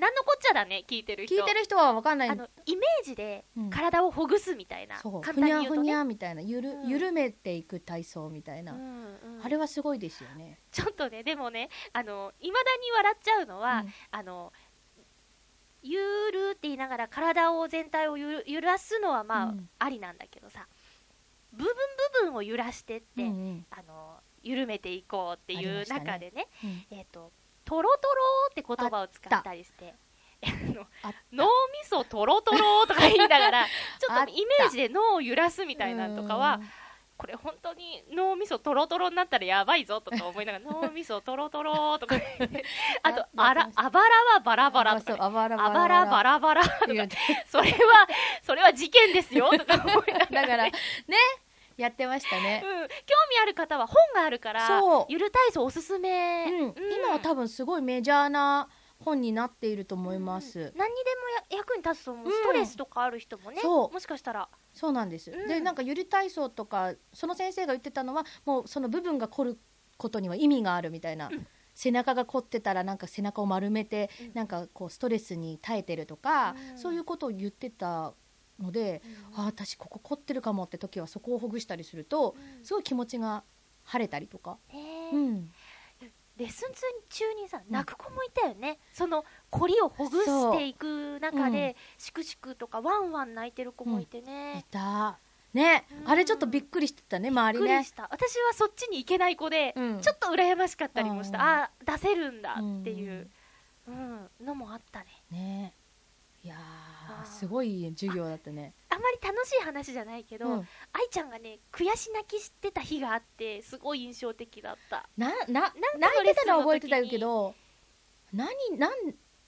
なんのこっちゃだね聞いてる人。聞いてる人は分かんない。あのイメージでうん。体をほぐすみたいな、そう。簡ふにゃふに単に言うとね。ゃみたいな。ゆる、うん。緩めていく体操みたいな、うんうんあれはすごいですよね、ちょっとねでもねあのいまだに笑っちゃうのは、うん。あのゆるって言いながら体を全体をゆる揺らすのはまあ、うん。ありなんだけどさ。部分部分を揺らしてって、うんうん。あの緩めていこうっていう中でねうん。えっ、とトロトロって言葉を使ったりして [laughs] 脳みそトロトロとか言いながら [laughs] ちょあっとイメージで脳を揺らすみたいなのとかはこれ本当に脳みそトロトロになったらやばいぞとか思いながら [laughs] 脳みそトロトロとかあとああらあばらはバラバラとかね、あばらあばらバラバラとかそれはそれは事件ですよとか思いながらだからねやってましたね、うん、興味ある方は本があるからゆる体操おすすめ、うん。今は多分すごいメジャーな本になっていると思います、うん。何にでもや役に立つと思う、うん。ストレスとかある人もねそう。もしかしたら。そうなんです、うん。でなんかゆり体操とかその先生が言ってたのはもうその部分が凝ることには意味があるみたいな、うん。背中が凝ってたらなんか背中を丸めて、うん。なんかこうストレスに耐えてるとか、うん。そういうことを言ってたので、ああ私ここ凝ってるかもって時はそこをほぐしたりするとうん。すごい気持ちが晴れたりとか、うん、レッスン中にさうん。泣く子もいたよね、その凝りをほぐしていく中で、しくしくとかワンワン泣いてる子もいていね、た。ね、うん。あれちょっとびっくりしてたね周りね。びっくりした。私はそっちに行けない子で、うん。ちょっと羨ましかったりもした、うん。ああ出せるんだっていう、うん。のもあったね。ね。いやすごい授業だったね。あんまり楽しい話じゃないけど、うん。愛ちゃんがね悔し泣きしてた日があってすごい印象的だった。なな泣いてたのは覚えてたけど何何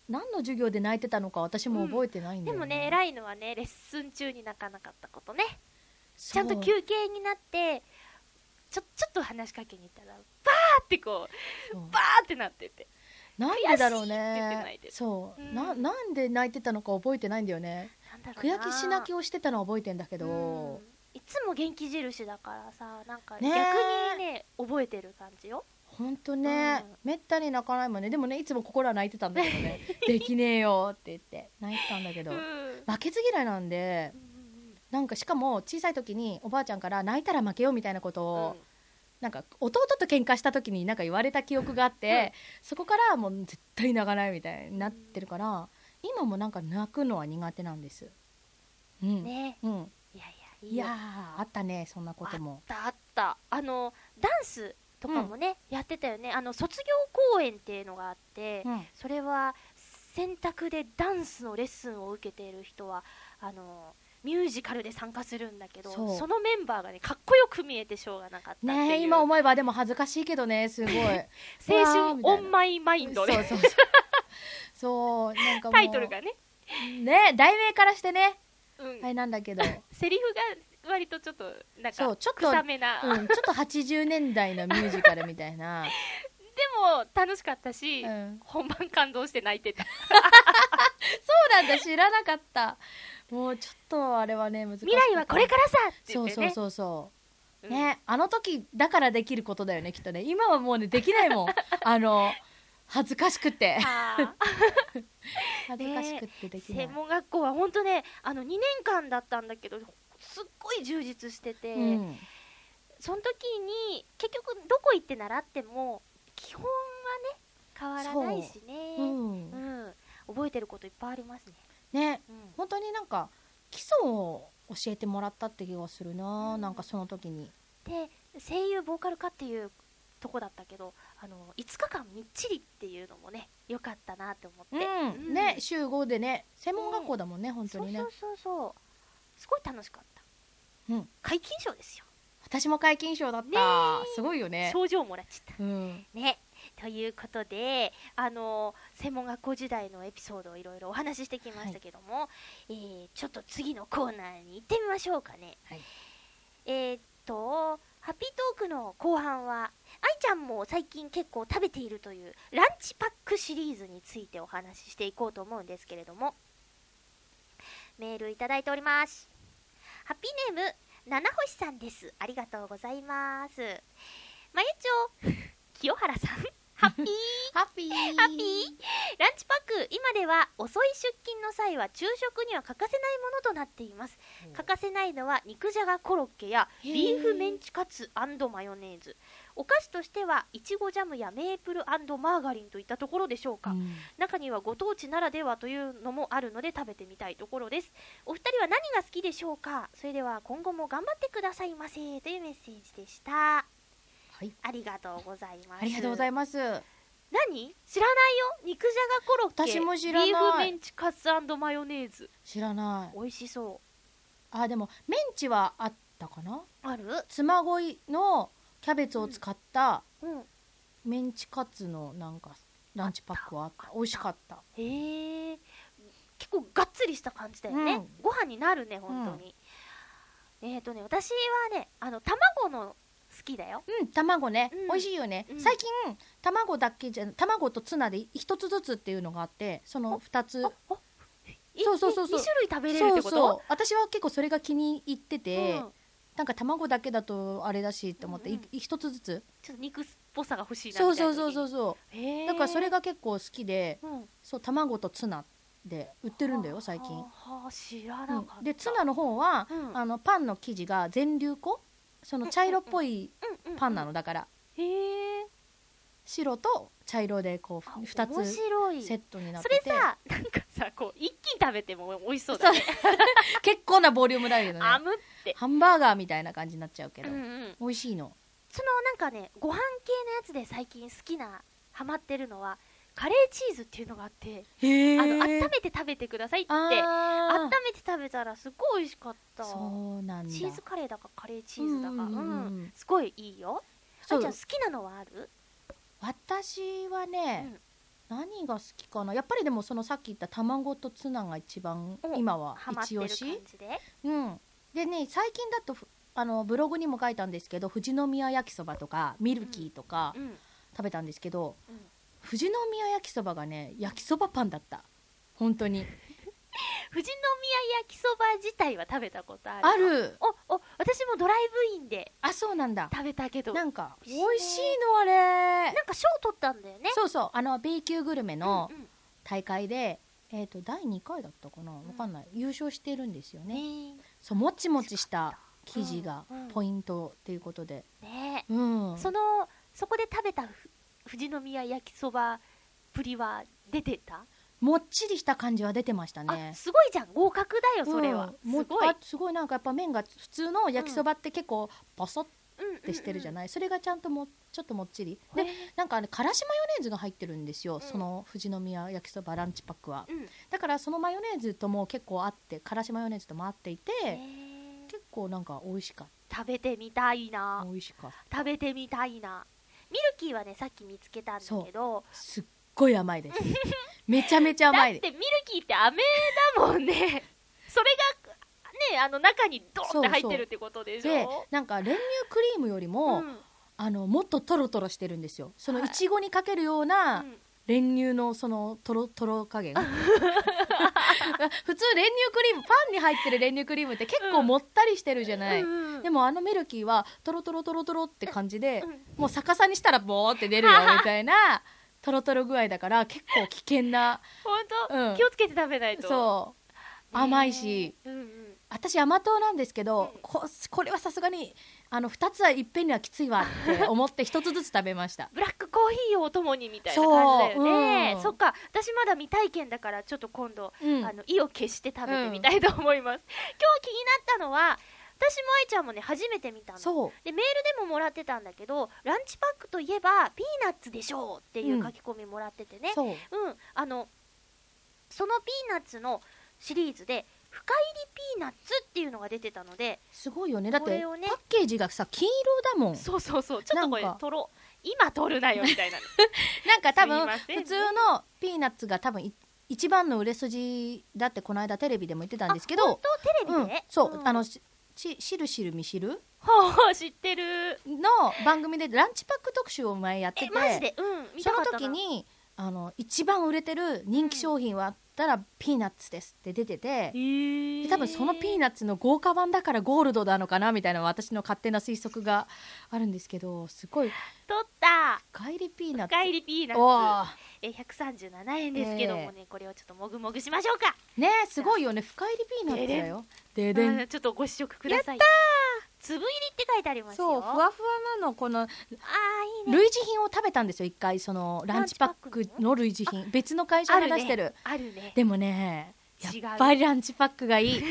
何の授業で泣いてたのか私も覚えてないんだよ、でもね偉いのはねレッスン中に泣かなかったことね。ちゃんと休憩になってちょちょっと話しかけに行ったらバーってこう。バーってなっててなんでだろうね。そう、うん。ななんで泣いてたのか覚えてないんだよね。悔やきし泣きををしてたのは覚えてんだけど、いつも元気印だからさなんか逆ねにえね覚えてる感じよ。ほんとね、うん。めったに泣かないもんね。でもねいつも心は泣いてたんだけどね。[laughs] できねえよって言って泣いてたんだけど、うん。うん負けず嫌いなんでうんなんかしかも小さい時におばあちゃんから泣いたら負けよみたいなことうん。を、なんか弟と喧嘩した時になんか言われた記憶があって、そこからもう絶対泣かないみたいになってるから、今もなんか泣くのは苦手なんです。うん、ね。うん、いやいやいやーあったねそんなことも。あったあった。あのダンスとかもね、やってたよね。あの卒業公演っていうのがあって、うん。それは選択でダンスのレッスンを受けている人はあのミュージカルで参加するんだけどそのメンバーがねかっこよく見えてしょうがなかったねえ今思えばでも恥ずかしいけどねすごい。[laughs] 青春オンマイマインドねそうそうそう。[laughs] そうなんかタイトルがね、ね題名からしてね。うん。あれなんだけど、[laughs] セリフが割とちょっとなんかちょっと臭めな、うん、ちょっと80年代のミュージカルみたいな、でも楽しかったし、うん、本番感動して泣いてた。そうなんだ知らなかったもうちょっとあれはね難しかった。未来はこれからさって言ってね。そうそうそうそう。うん。ね、あの時だからできることだよねきっとね。今はもうねできないもん。[laughs] あの恥ずかしくて。[laughs] 恥ずかしくってできない、専門学校は本当ねあの2年間だったんだけどすっごい充実してて、うん、その時に結局どこ行って習っても基本はね変わらないしね。う。うん。ん、覚えてることいっぱいありますね、ね。うん。本当になんか基礎を教えてもらったって気がするな、うん。なんかその時に。で声優ボーカル科っていうとこだったけどあの5日間みっちりっていうのもね良かったなって思って、うん、ね週5でね専門学校だもんね本当にね。そうそうそうすごい楽しかった。うん。皆勤賞ですよ、私も皆勤賞だった、ねえ。すごいよね。賞状もらっちゃった。うん。ねということであの専門学校時代のエピソードをいろいろお話ししてきましたけども、えーちょっと次のコーナーに行ってみましょうかね。はい。えーっとハッピートークの後半は愛ちゃんも最近結構食べているというランチパックシリーズについてお話ししていこうと思うんですけれどもメールいただいております。ハッピーネーム七星さんです。ありがとうございます。まゆちょ清原さんハッピー。ハッピー。ハッピー。ランチパック。今では遅い出勤の際は昼食には欠かせないものとなっています。欠かせないのは肉じゃがコロッケやビーフメンチカツマヨネーズ。お菓子としてはいちごジャムやメープルマーガリンといったところでしょうか、うん。中にはご当地ならではというのもあるので食べてみたいところです。お二人は何が好きでしょうか？それでは今後も頑張ってくださいませ。というメッセージでしたはい。ありがとうございます。ありがとうございまます。何？知らないよ？肉じゃがコロッケ。私も知らない。ビーフメンチカツマヨネーズ。知らない。美味しそあでもメンチはあったかな？うある？妻恋のキャベツを使ったうん。メンチカツのなんかランチパックはあった。美味しかった。へえ。結構がっつりした感じだよね、うん。ご飯になるね本当に、えっ、ー、とね私はねあの卵の好きだよ。うん卵ね、うん。美味しいよね、うん。最近卵だけじゃ卵とツナで一つずつっていうのがあってその二つ。そうそうそうそう。い2種類食べれるってこと？そうそう。私は結構それが気に入ってて、うん。なんか卵だけだとあれだしと思って、うん。うんい一つずつ。ちょっと肉っぽさが欲しいなそうみたいなそうそうそうそうだからそれが結構好きでうん。そう卵とツナで売ってるんだよ最近、はあはあ知らなかった、うん。でツナの方は、うん。あのパンの生地が全粒粉その茶色っぽいパンなのだから。へえ白と茶色でこう2面つ白い。セットになっそて。てれさなんかさこう一気に食べても美味しそうだね。[laughs] 結構なボリュームだけどね。あむって。ハンバーガーみたいな感じになっちゃうけど、うんうん。美味しいの。そのなんかねご飯系のやつで最近好きなハマってるのはカレーチーズっていうのがあってへあの温めて食べてくださいって。温めて食べたらすごい美味しかった。そうなんだ。チーズカレーだかカレーチーズだか。うんうんうんうん。うん。すごいいいよ。あちゃん好きなのはある？私はね、何が好きかな。やっぱりでもそのさっき言った卵とツナが一番お今は一押し？うん。でね最近だとふあのブログにも書いたんですけど富士宮焼きそばとかミルキーとかうん。食べたんですけど、うん富士宮焼きそばがね焼きそばパンだった。本当に。[laughs] 富士宮焼きそば自体は食べたことある。ある。おお私もドライブインであそうなんだ。食べたけど。なんか美美味しいのあれ。なんか賞取ったんだよね。そうそう。あの B 級グルメのうんうん。大会で、えー、と第2回だったかな？わかんない、優勝してるんですよね。ね。そうもちもちした生地がうん。うんポイントっていうことで。ね。うん。そのそこで食べたふ富士宮焼きそばプリは出てた、もっちりした感じは出てましたあねすごいじゃん。合格だよそれは、うんもすごい。あすごいなんかやっぱ麺が普通の焼きそばって結構パサッうんてしてるじゃい、ない、それがちゃんともちょっともっちり。でで、なんかあれからしマヨネーズが入ってるんですよ、ん。その富士宮焼きそばランチパックは。うん。だからそのマヨネーズとも結構合ってからしマヨネーズとも合っていて、ね結構なんか美味しかっ食べてみたいたな。美味しかった。食べてみたいなミルキーはねさっき見つけたんだけど。すっごい甘いです。めちゃめちゃ甘い。で [laughs] すだってミルキーって飴だもんね。[laughs] それがねあの中にドーンって入ってるってことでしょ？でなんか練乳クリームよりも、うん。あのもっとトロトロしてるんですよ。そのはい。いちごにかけるようなうん練乳のそのトロトロ加減。[laughs] [laughs] 普通練乳クリームパンに入ってる練乳クリームって結構もったりしてるじゃない、うんうんでもあのミルキーはトロトロトロトロって感じで、う [laughs] んもう逆さにしたらボーって出るよみたいなトロトロ具合だから結構危険な。本当、うん。気をつけて食べないと。そう。甘いし、ねうんうん。私甘党なんですけど、うん。ここれはさすがにあの2つはいっぺんにはきついわって思って1つずつ食べました。[laughs] ブラックコーヒーをお供にみたいな感じだよね。そう。うん。そっか。私まだ未体験だからちょっと今度、うん。あの意を決して食べてみたいと思います、今日気になったのは私も愛ちゃんもね初めて見たの。そう。でメールでももらってたんだけどランチパックといえばピーナッツでしょうっていう書き込みもらっててね、そう。うん、あのそのピーナッツのシリーズで深入りピーナッツっていうのが出てたのですごいよね。だってねパッケージがさ黄色だもん。そうそうそう。ちょっとこれなんか。取ろう。今取るなよみたいな。[laughs] なんか多分普通のピーナッツが多分い一番の売れ筋だってこの間テレビでも言ってたんですけど。テレビうん。で、そう、ん。あのしししるしるみしる？ほうほう知ってる。の番組でランチパック特集を前やってて。えマジで？うん。見その時にあの一番売れてる人気商品はあったらピーナッツですって出てて、へー。で多分そのピーナッツの豪華版だからゴールドなのかなみたいな私の勝手な推測があるんですけどすごい。取った。深入りピーナッツ。深入りピーナおッーツえ137円ですけどもね、これをちょっともぐもぐしましょうか。ねすごいよね。深入りピーナッツだよ。ででん。うんちょっとご試食ください粒入りって書いてありますよ。そうふわふわなのこのあーいいね。類似品を食べたんですよ。一回そのランチパックの類似品。別の会社が出してる。あるね。でもねやっぱりランチパックがいい。[laughs]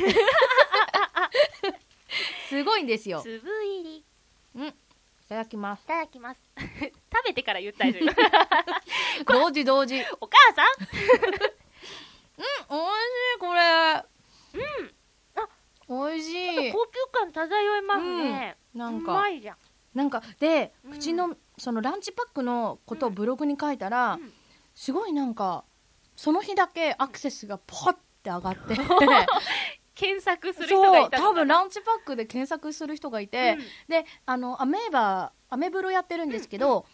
すごいんですよ。粒入り。いうん。いただきます。ただきます。[laughs] 食べてから言ったりする同時同時。お母さん。[laughs] おいしいこれ。うんおいしい。高級感漂いますね、うなんか。まいじゃん。なんかでうん。口のそのランチパックのことをブログに書いたら、うん。すごいなんかその日だけアクセスがポッて上がって。[laughs] 検索する人がそ多いうたのかな分ランチパックで検索する人がいて、であのアメーバアメブロやってるんですけど、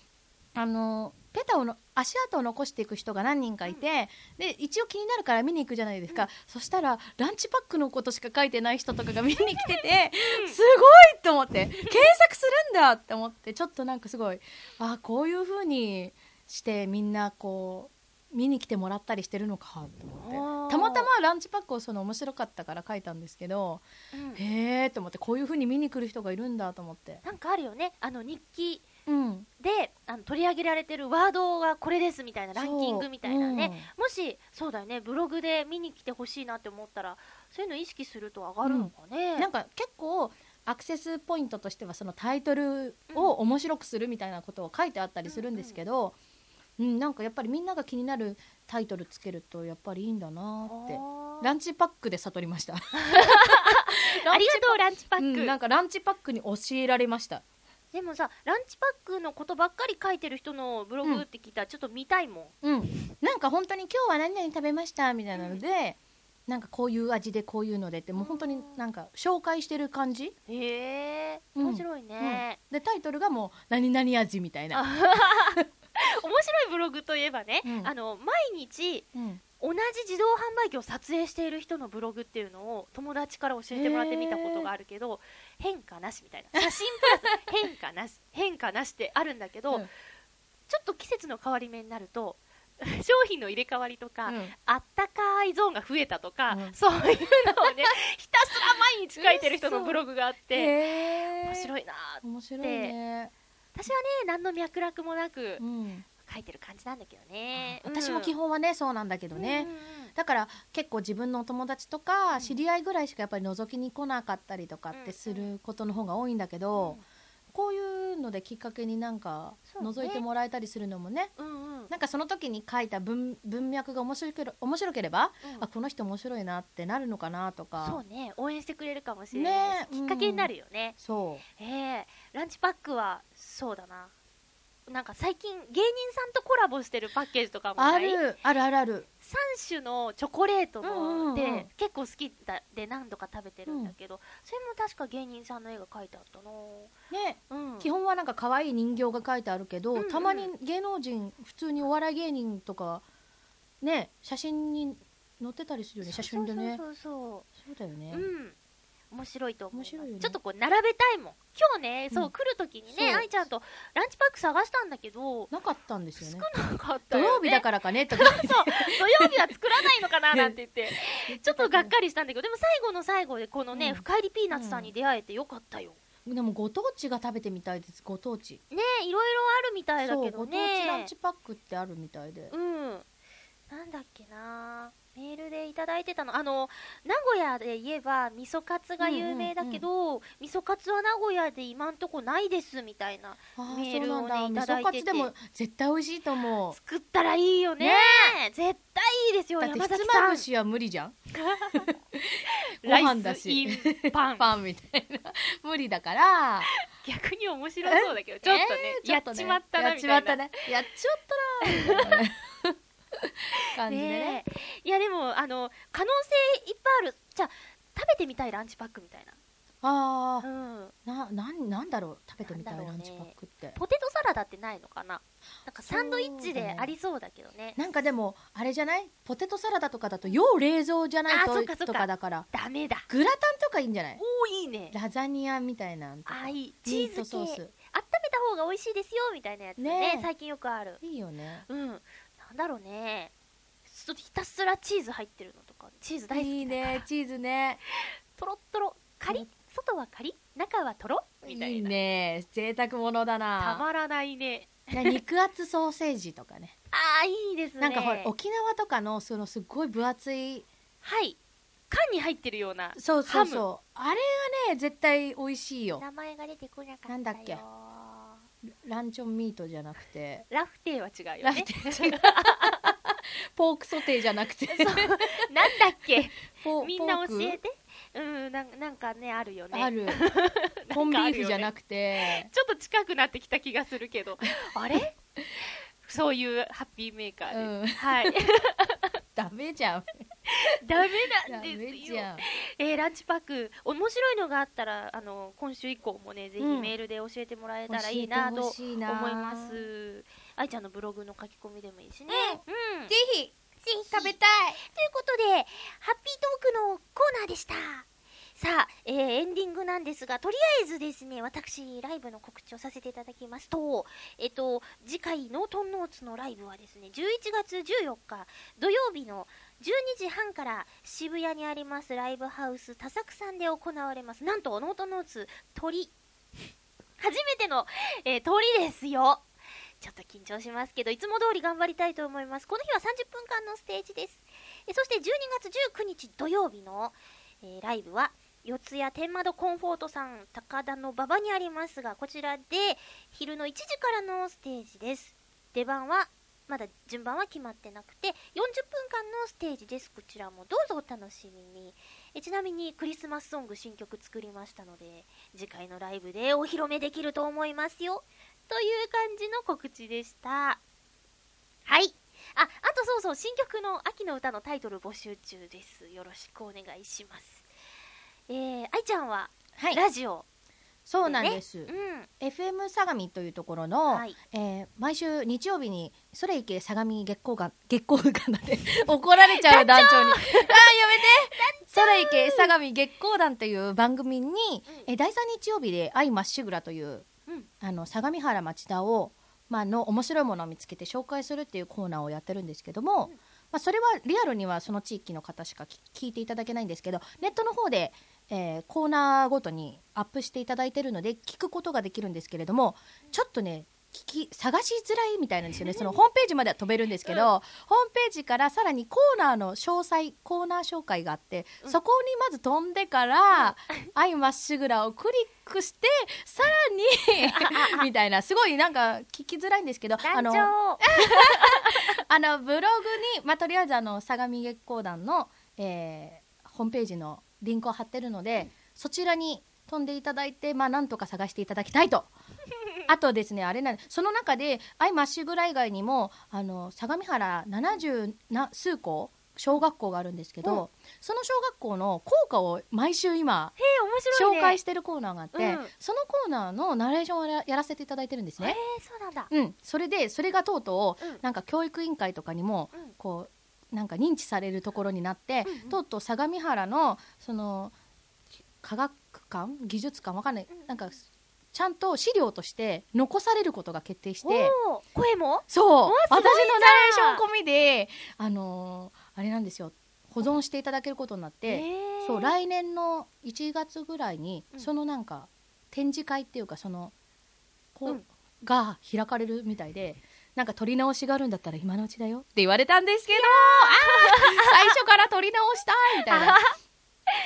あのペタをの足跡を残していく人が何人かいて、で一応気になるから見に行くじゃないですか、そしたらランチパックのことしか書いてない人とかが見に来てて、うん。[laughs] すごいと思って検索するんだって思ってちょっとなんかすごいあこういう風にしてみんなこう見に来てもらったりしてるのかと思って。たまたまランチパックをその面白かったから書いたんですけどうん。へえと思ってこういう風に見に来る人がいるんだと思って。なんかあるよね。あの日記うん。であの取り上げられてるワードがこれですみたいなランキングみたいなね、そうもしそうだよねブログで見に来てほしいなって思ったらそういうの意識すると上がるのかね、うん。なんか結構アクセスポイントとしてはそのタイトルを面白くするみたいなことを書いてあったりするんですけど、うんなんかやっぱりみんなが気になるタイトルつけるとやっぱりいいんだなって。ランチパックで悟りました。[laughs] ありがとうランチパック、うんなんかランチパックに教えられましたでもさランチパックのことばっかり書いてる人のブログって聞いたらちょっと見たいもん、うん。なんか本当に今日は何々食べましたみたいなので、なんかこういう味でこういうのでってもう本当になんか紹介してる感じ、へえうん。面白いね、でタイトルがもう「何々味」みたいな、あ [laughs] 面白いブログといえばね、うん。あの毎日うん。同じ自動販売機を撮影している人のブログっていうのを友達から教えてもらって見たことがあるけど変化なしみたいな。写真プラス変化なし [laughs] 変化なしってあるんだけど、うん。ちょっと季節の変わり目になると [laughs] 商品の入れ替わりとか、うん。あったかいゾーンが増えたとか、うん。そういうのをね [laughs] ひたすら毎日書いてる人のブログがあって面白いなー面白いね、私はね何の脈絡もなくうん書いてる感じなんだけどね、私も基本本はねそうなんだけどね、だから結構自分のお友達とか知り合いぐらいしかやっぱり覗きに来なかったりとかってすることの方が多いんだけど、こういうのできっかけになんか覗いてもらえたりするのもねうんうん。うんなんかその時に書いた文文脈が面白けれ面白ければ、うん。あこの人面白いなってなるのかなとか。そうね。応援してくれるかもしれないし、ね。きっかけになるよね、そう。ええランチパックはそうだななんか最近芸人さんとコラボしてるパッケージとかもあるあるあるある。3種のチョコレートうんうんうん。ので結構好きだで何度か食べてるんだけど、それも確か芸人さんの絵が描いてあったねなうん。基本はなんか可愛い人形が書いてあるけど、うんうん。たまに芸能人普通にお笑い芸人とかね写真に載ってたりするよね。写真でね。そうそうそう。だよね、そうそううん面白いと思います。面白いよね。ちょっとこう並べたいもん。今日ねそう、うん来る時にね愛ちゃんとランチパック探したんだけどなかったんですよね。なかったね、曜日だからかねとか。[laughs] そう。土曜日は作らないのかななんて言って。[laughs] ちょっとがっかりしたんだけどでも最後の最後でこのね、うん。深入りピーナッツさんに出会えてよかったよ、でもご当地が食べてみたいですご当地。ねいろいろあるみたいだそうご当けどね地ランチパックってあるみたいで。うん。なんだっけなメールでいただいてたの。あの名古屋で言えば味噌カツが有名だけど、味噌カツは名古屋で今んとこないですみたいなメールをねそうなんだ。いただいてて。味噌カツでも絶対美味しいと思う。作ったらいいよね。ね絶対いいですよだってひつまぶしは無理じゃん。ご [laughs] ライ飯だスイしンパン。[laughs] パンみたいな。無理だから。逆に面白そうだけど [laughs] ちょっとね,、えーやっちまったなやっみたいな。ちまったね。やっちまったな [laughs] 感じでね。いやでもあの可能性いっぱいある。じゃあ食べてみたいランチパックみたいあな、うん、あななんなんだろう？食べてみたいね。ランチパックって。ポテトサラダってないのかな？なんかサンドイッチでありそうだけどね。なんかでもあれじゃない？ポテトサラダとかだと要冷蔵じゃないあそっとかそっかとかだから。ダメだ。グラタンとかいいんじゃない？おおいいね。ラザニアみたいなあいい。チミーーズソースた方が美味しいですよみたいなやつね。ねえ。最近よくある。いいよね。うんなんだろうね。ちょっとひたすらチーズ入ってるのとかチーズ大好きいいねチーズね。[laughs] トロットロ。カリッ外はカリッ中はトロ？みたいな。いいね。贅沢者だたなまらないね。ね肉厚ソーセージとかね。[laughs] ああいいですね。なんかほら沖縄とかのそのすごい分厚いはい。缶に入ってるようなそうそうそう。あれがね絶対美味しいよ。名前が出てこなかったよ。なんだっけ？ランチョンミートじゃなくて。ラフテーは違うよラねフテー違う。[laughs] ポークソテーじゃなくて。なんだっけ？ポみんなポーク？教えて。うんなんなんかねあるよね。ある。[laughs] コンビーフじゃなくて。ちょっと近くなってきた気がするけど。[laughs] あれ？そういうハッピーメーカーで、うん。はい。ダメじゃん [laughs] ダメなダんですよ。えーランチパック。面白いのがあったらあの今週以降もねぜひうん。メールで教えてもらえたらいいなと思います。愛ちゃんのブログの書き込みでもいいしね。うん、ぜひぜひ食べたい。ということで、ハッピートークのコーナーでした。さあ、えーエンディングなんですが、とりあえずですね、私、ライブの告知をさせていただきますと、えっと、次回のトンノーツのライブはですね、11月14日土曜日の12時半から渋谷にありますライブハウス多作さんで行われます。なんと、ノートンノーツ鳥、初めての、えー鳥ですよ。ちょっと緊張しますけど、いつも通り頑張りたいと思います。この日は30分間のステージです。えそして12月19日土曜日の、えーライブは、四谷天窓コンフォートさん高田の馬場にありますが、こちらで昼の1時からのステージです。出番は、まだ順番は決まってなくて、40分間のステージです。こちらもどうぞお楽しみに。えちなみにクリスマスソング新曲作りましたので、次回のライブでお披露目できると思いますよ。という感じの告知でした。はい。ああとそうそう新曲の秋の歌のタイトル募集中ですよろしくお願いしますえー、愛ちゃんははい。ラジオそうなんです、うん。FM 相模というところの、はい。えー毎週日曜日にそれいけ相模月光が [laughs] 月光がなんで [laughs] 怒られちゃう団長に。あーやめて。それいけ相模月光団という番組に、えー第3日曜日で愛まっしぐらといううん。あの相模原町田を、まあの面白いものを見つけて紹介するっていうコーナーをやってるんですけども、うん。まあ、それはリアルにはその地域の方しか聞聞いていただけないんですけどネットの方で、えーコーナーごとにアップしていただいてるので聞くことができるんですけれどもちょっとね聞き探しづらいみたいなんですよねそのホームページまでは飛べるんですけど、うん。ホームページからさらにコーナーの詳細コーナー紹介があって、うん。そこにまず飛んでから「アイまっしぐら」をクリックしてさらに [laughs] みたいなすごいなんか聞きづらいんですけどあの [laughs] あのブログに、まあ、とりあえずあの相模月光団の、えーホームページのリンクを貼ってるので、そちらに飛んでいただいて、まあ、なんとか探していただきたいと。[laughs] あとですね、あれなんその中で、アイマッシュぐらい以外にも、あの、相模原70な数校、小学校があるんですけど、うん。その小学校の校歌を毎週今、ね。紹介してるコーナーがあって、うん。そのコーナーのナレーションをややらせていただいてるんですね。そうなんだ。うん、それで、それがとうとう、うん。なんか教育委員会とかにも、うん。こうなんか認知されるところになって、うんうん。とうとう相模原のその科学館？技術館？わかんない、うんなんかちゃんと資料として残されることが決定して。声も？そう。私のナレーション込みであのーあれなんですよ。保存していただけることになって、そう来年の1月ぐらいに、うん。そのなんか展示会っていうかそのこう、うん。が開かれるみたいでなんか撮り直しがあるんだったら今のうちだよって言われたんですけど。最初から撮り直したいみたいな。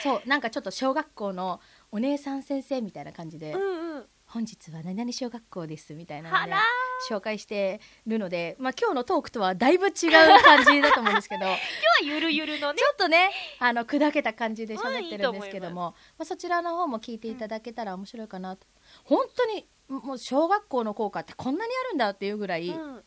そうなんかちょっと小学校のお姉さん先生みたいな感じで、うんうん。本日は何々小学校ですみたいなので紹介してるので、まあ、今日のトークとはだいぶ違う感じだと思うんですけど。[laughs] 今日はゆるゆるのね。ちょっとね、あの、砕けた感じで喋ってるんですけどうんいいも、まあ、そちらの方も聞いていただけたら面白いかなと。本当に、もう小学校の校歌ってこんなにあるんだっていうぐらいうん。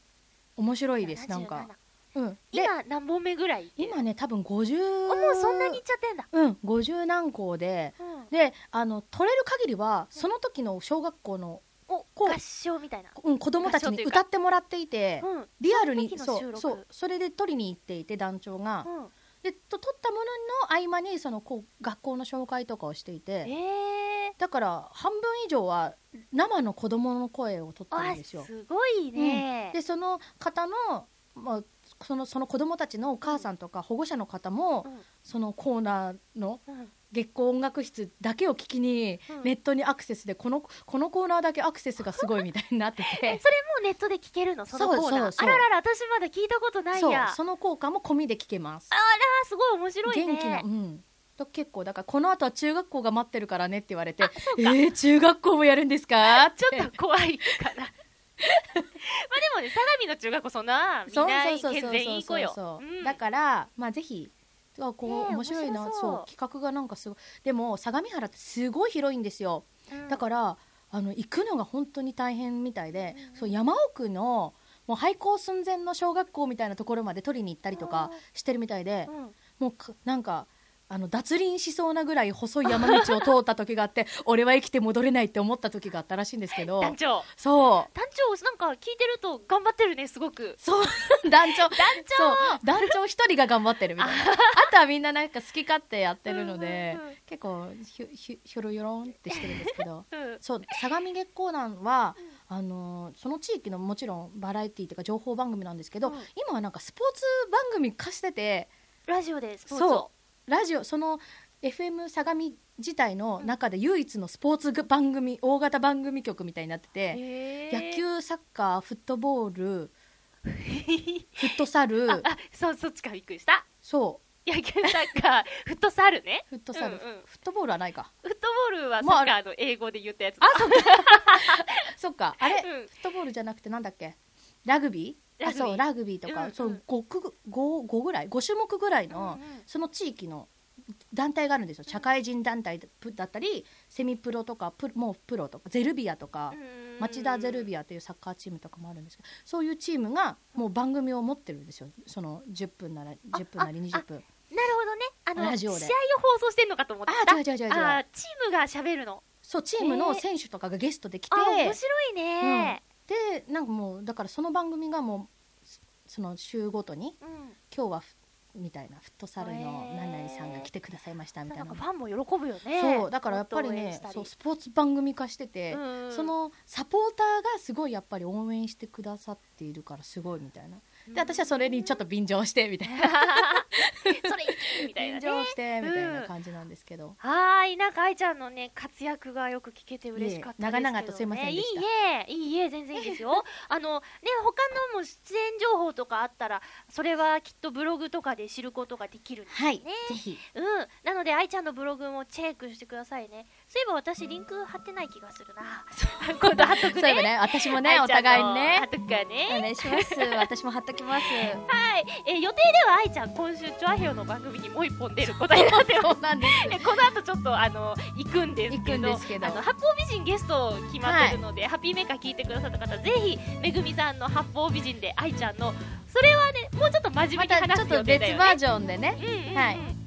面白いです、なんか。うん。で、今何本目ぐらい？今ね、多分50、おもうそんなにいっちゃってんだ。うん、50何校で、うん。で、あの、取れる限りは、その時の小学校の、おこう合唱みたいな。うん、子供たちに合唱っていうか。歌ってもらっていて、うん。リアルに、その時の収録。そう、そう、それで取りに行っていて、団長が。うんで、と取ったものの合間に、その、こう、学校の紹介とかをしていて、ええだから半分以上は生の子供の声を取ってるあんですよ。すごいね。でその方の,、まあ、そのその子供たちのお母さんとか保護者の方も、うん。そのコーナーのうん。月光音楽室だけを聞きに、うん。ネットにアクセスでこのこのコーナーだけアクセスがすごいみたいになって。[laughs] えてそれもネットで聞けるの？そのコーナー。そうそうそう。あららら私まだ聞いたことないや。その効果も込みで聞けます。あ。らすごい面白いね。元気な、うん。と結構だからこの後は中学校が待ってるからねって言われてえか。ー、中学校もやるんですか？[laughs] ちょっと怖いかなまあでもね相模の中学校そんなみんそうな健全いい子よ。だからまあぜひあこう、ねえ面白いなそう企画がなんかすごいでも相模原ってすごい広いんですよ、うん。だからあの行くのが本当に大変みたいで、うんそう山奥のもう廃校寸前の小学校みたいなところまで取りに行ったりとかしてるみたいで、うん。もうかなんかあの脱輪しそうなぐらい細い山道を通った時があって [laughs] 俺は生きて戻れないって思った時があったらしいんですけど。団長。そう。団長なんか聞いてると頑張ってるねすごく。そう、団長。団そう、団長一人が頑張ってるみたいな。[laughs] あとはみんななんか好き勝手やってるので、うんうんうん。結構ひょひょひょろよろんってしてるんですけど。[laughs] うんそう、相模月光団は、あのーその地域のもちろんバラエティーというか情報番組なんですけど、うん。今はなんかスポーツ番組化してて、ラジオでスポーツを。そう、ラジオ、その FM 相模自体の中で唯一のスポーツ番組、大型番組局みたいになってて、野球、サッカー、フットボール、[laughs] フットサル、ああそうそっちかびっくりした。そう、野球サッカー [laughs] フットサルね。フットサル、うんうん。フットボールはないか。フットボールはサまあッカーの英語で言ったやつ。だあ、そっか。[laughs] そっか。あれ、うん。フットボールじゃなくてなんだっけ？ラグビーラグビー？あ、そう、ラグビーとか、うんうん。そう、5く、五五ぐらい ?5 種目ぐらいの、うんうん。その地域の団体があるんですよ。社会人団体だったり、セミプロとか、プもうプロとか、ゼルビアとか、町田ゼルビアというサッカーチームとかもあるんですけどそういうチームがもう番組を持ってるんですよ。その10分なら10分なり20分。なるほどね。あの試合を放送してんのかと思ってた。あ違う違う違うチームが喋るの。そうチームの選手とかがゲストで来て、あ面白いね、でなんかもうだからその番組がもうその週ごとにうん。今日はふみたいなフットサルの何々さんが来てくださいましたみたいな。ファンも喜ぶよね。そうだからやっぱりねそうスポーツ番組化してて、うん。そのサポーターがすごいやっぱり応援してくださっているからすごいみたいなで私はそれにちょっと便乗してみたいな。[laughs] それみたいなね。便乗してみたいな感じなんですけど、はーいなんか愛ちゃんのね活躍がよく聞けて嬉しかったですけど、ね、長々とすいませんでした。いいえいいえ全然いいですよ。[laughs] あのね他のも出演情報とかあったらそれはきっとブログとかで知ることができるんですね。はいぜひ。うん。なので愛ちゃんのブログもチェックしてくださいねそういえば私リンク貼ってない気がするな。[laughs] 今度貼っとくそういえばねね私もねお互いにね貼っとくからおね願いします。[laughs] 私も貼っときます。はい、えー予定では愛ちゃん今週チョアヘヨの番組にもう一本出ることになってます。そうなんです。でこの後ちょっとあの行くんですけど行くんですけど。あの八方美人ゲスト決まってるので、ハッピーメーカー聞いてくださった方ぜひめぐみさんの八方美人で愛ちゃんのそれはねもうちょっと真面目に話すょっと予定だよね。別バージョンでね。うんうんうん。はい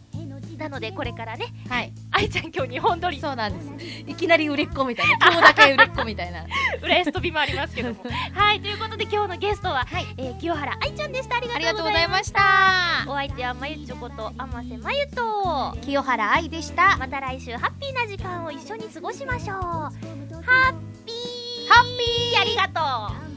なのでこれからね。はい。愛ちゃん今日2本撮り。そうなんです。いきなり売れっ子みたいな。今日だけ売れっ子みたいな。浦安飛びもありますけどもはいという。ことで今日のゲストは、はいえー清原愛ちゃんでしたありがとう。ございましたお相手はまゆちょこと天瀬まゆと清原愛でしたまた来週ハッピーな時間を一緒に過ごしましょう。ハッピーハッピーありがとう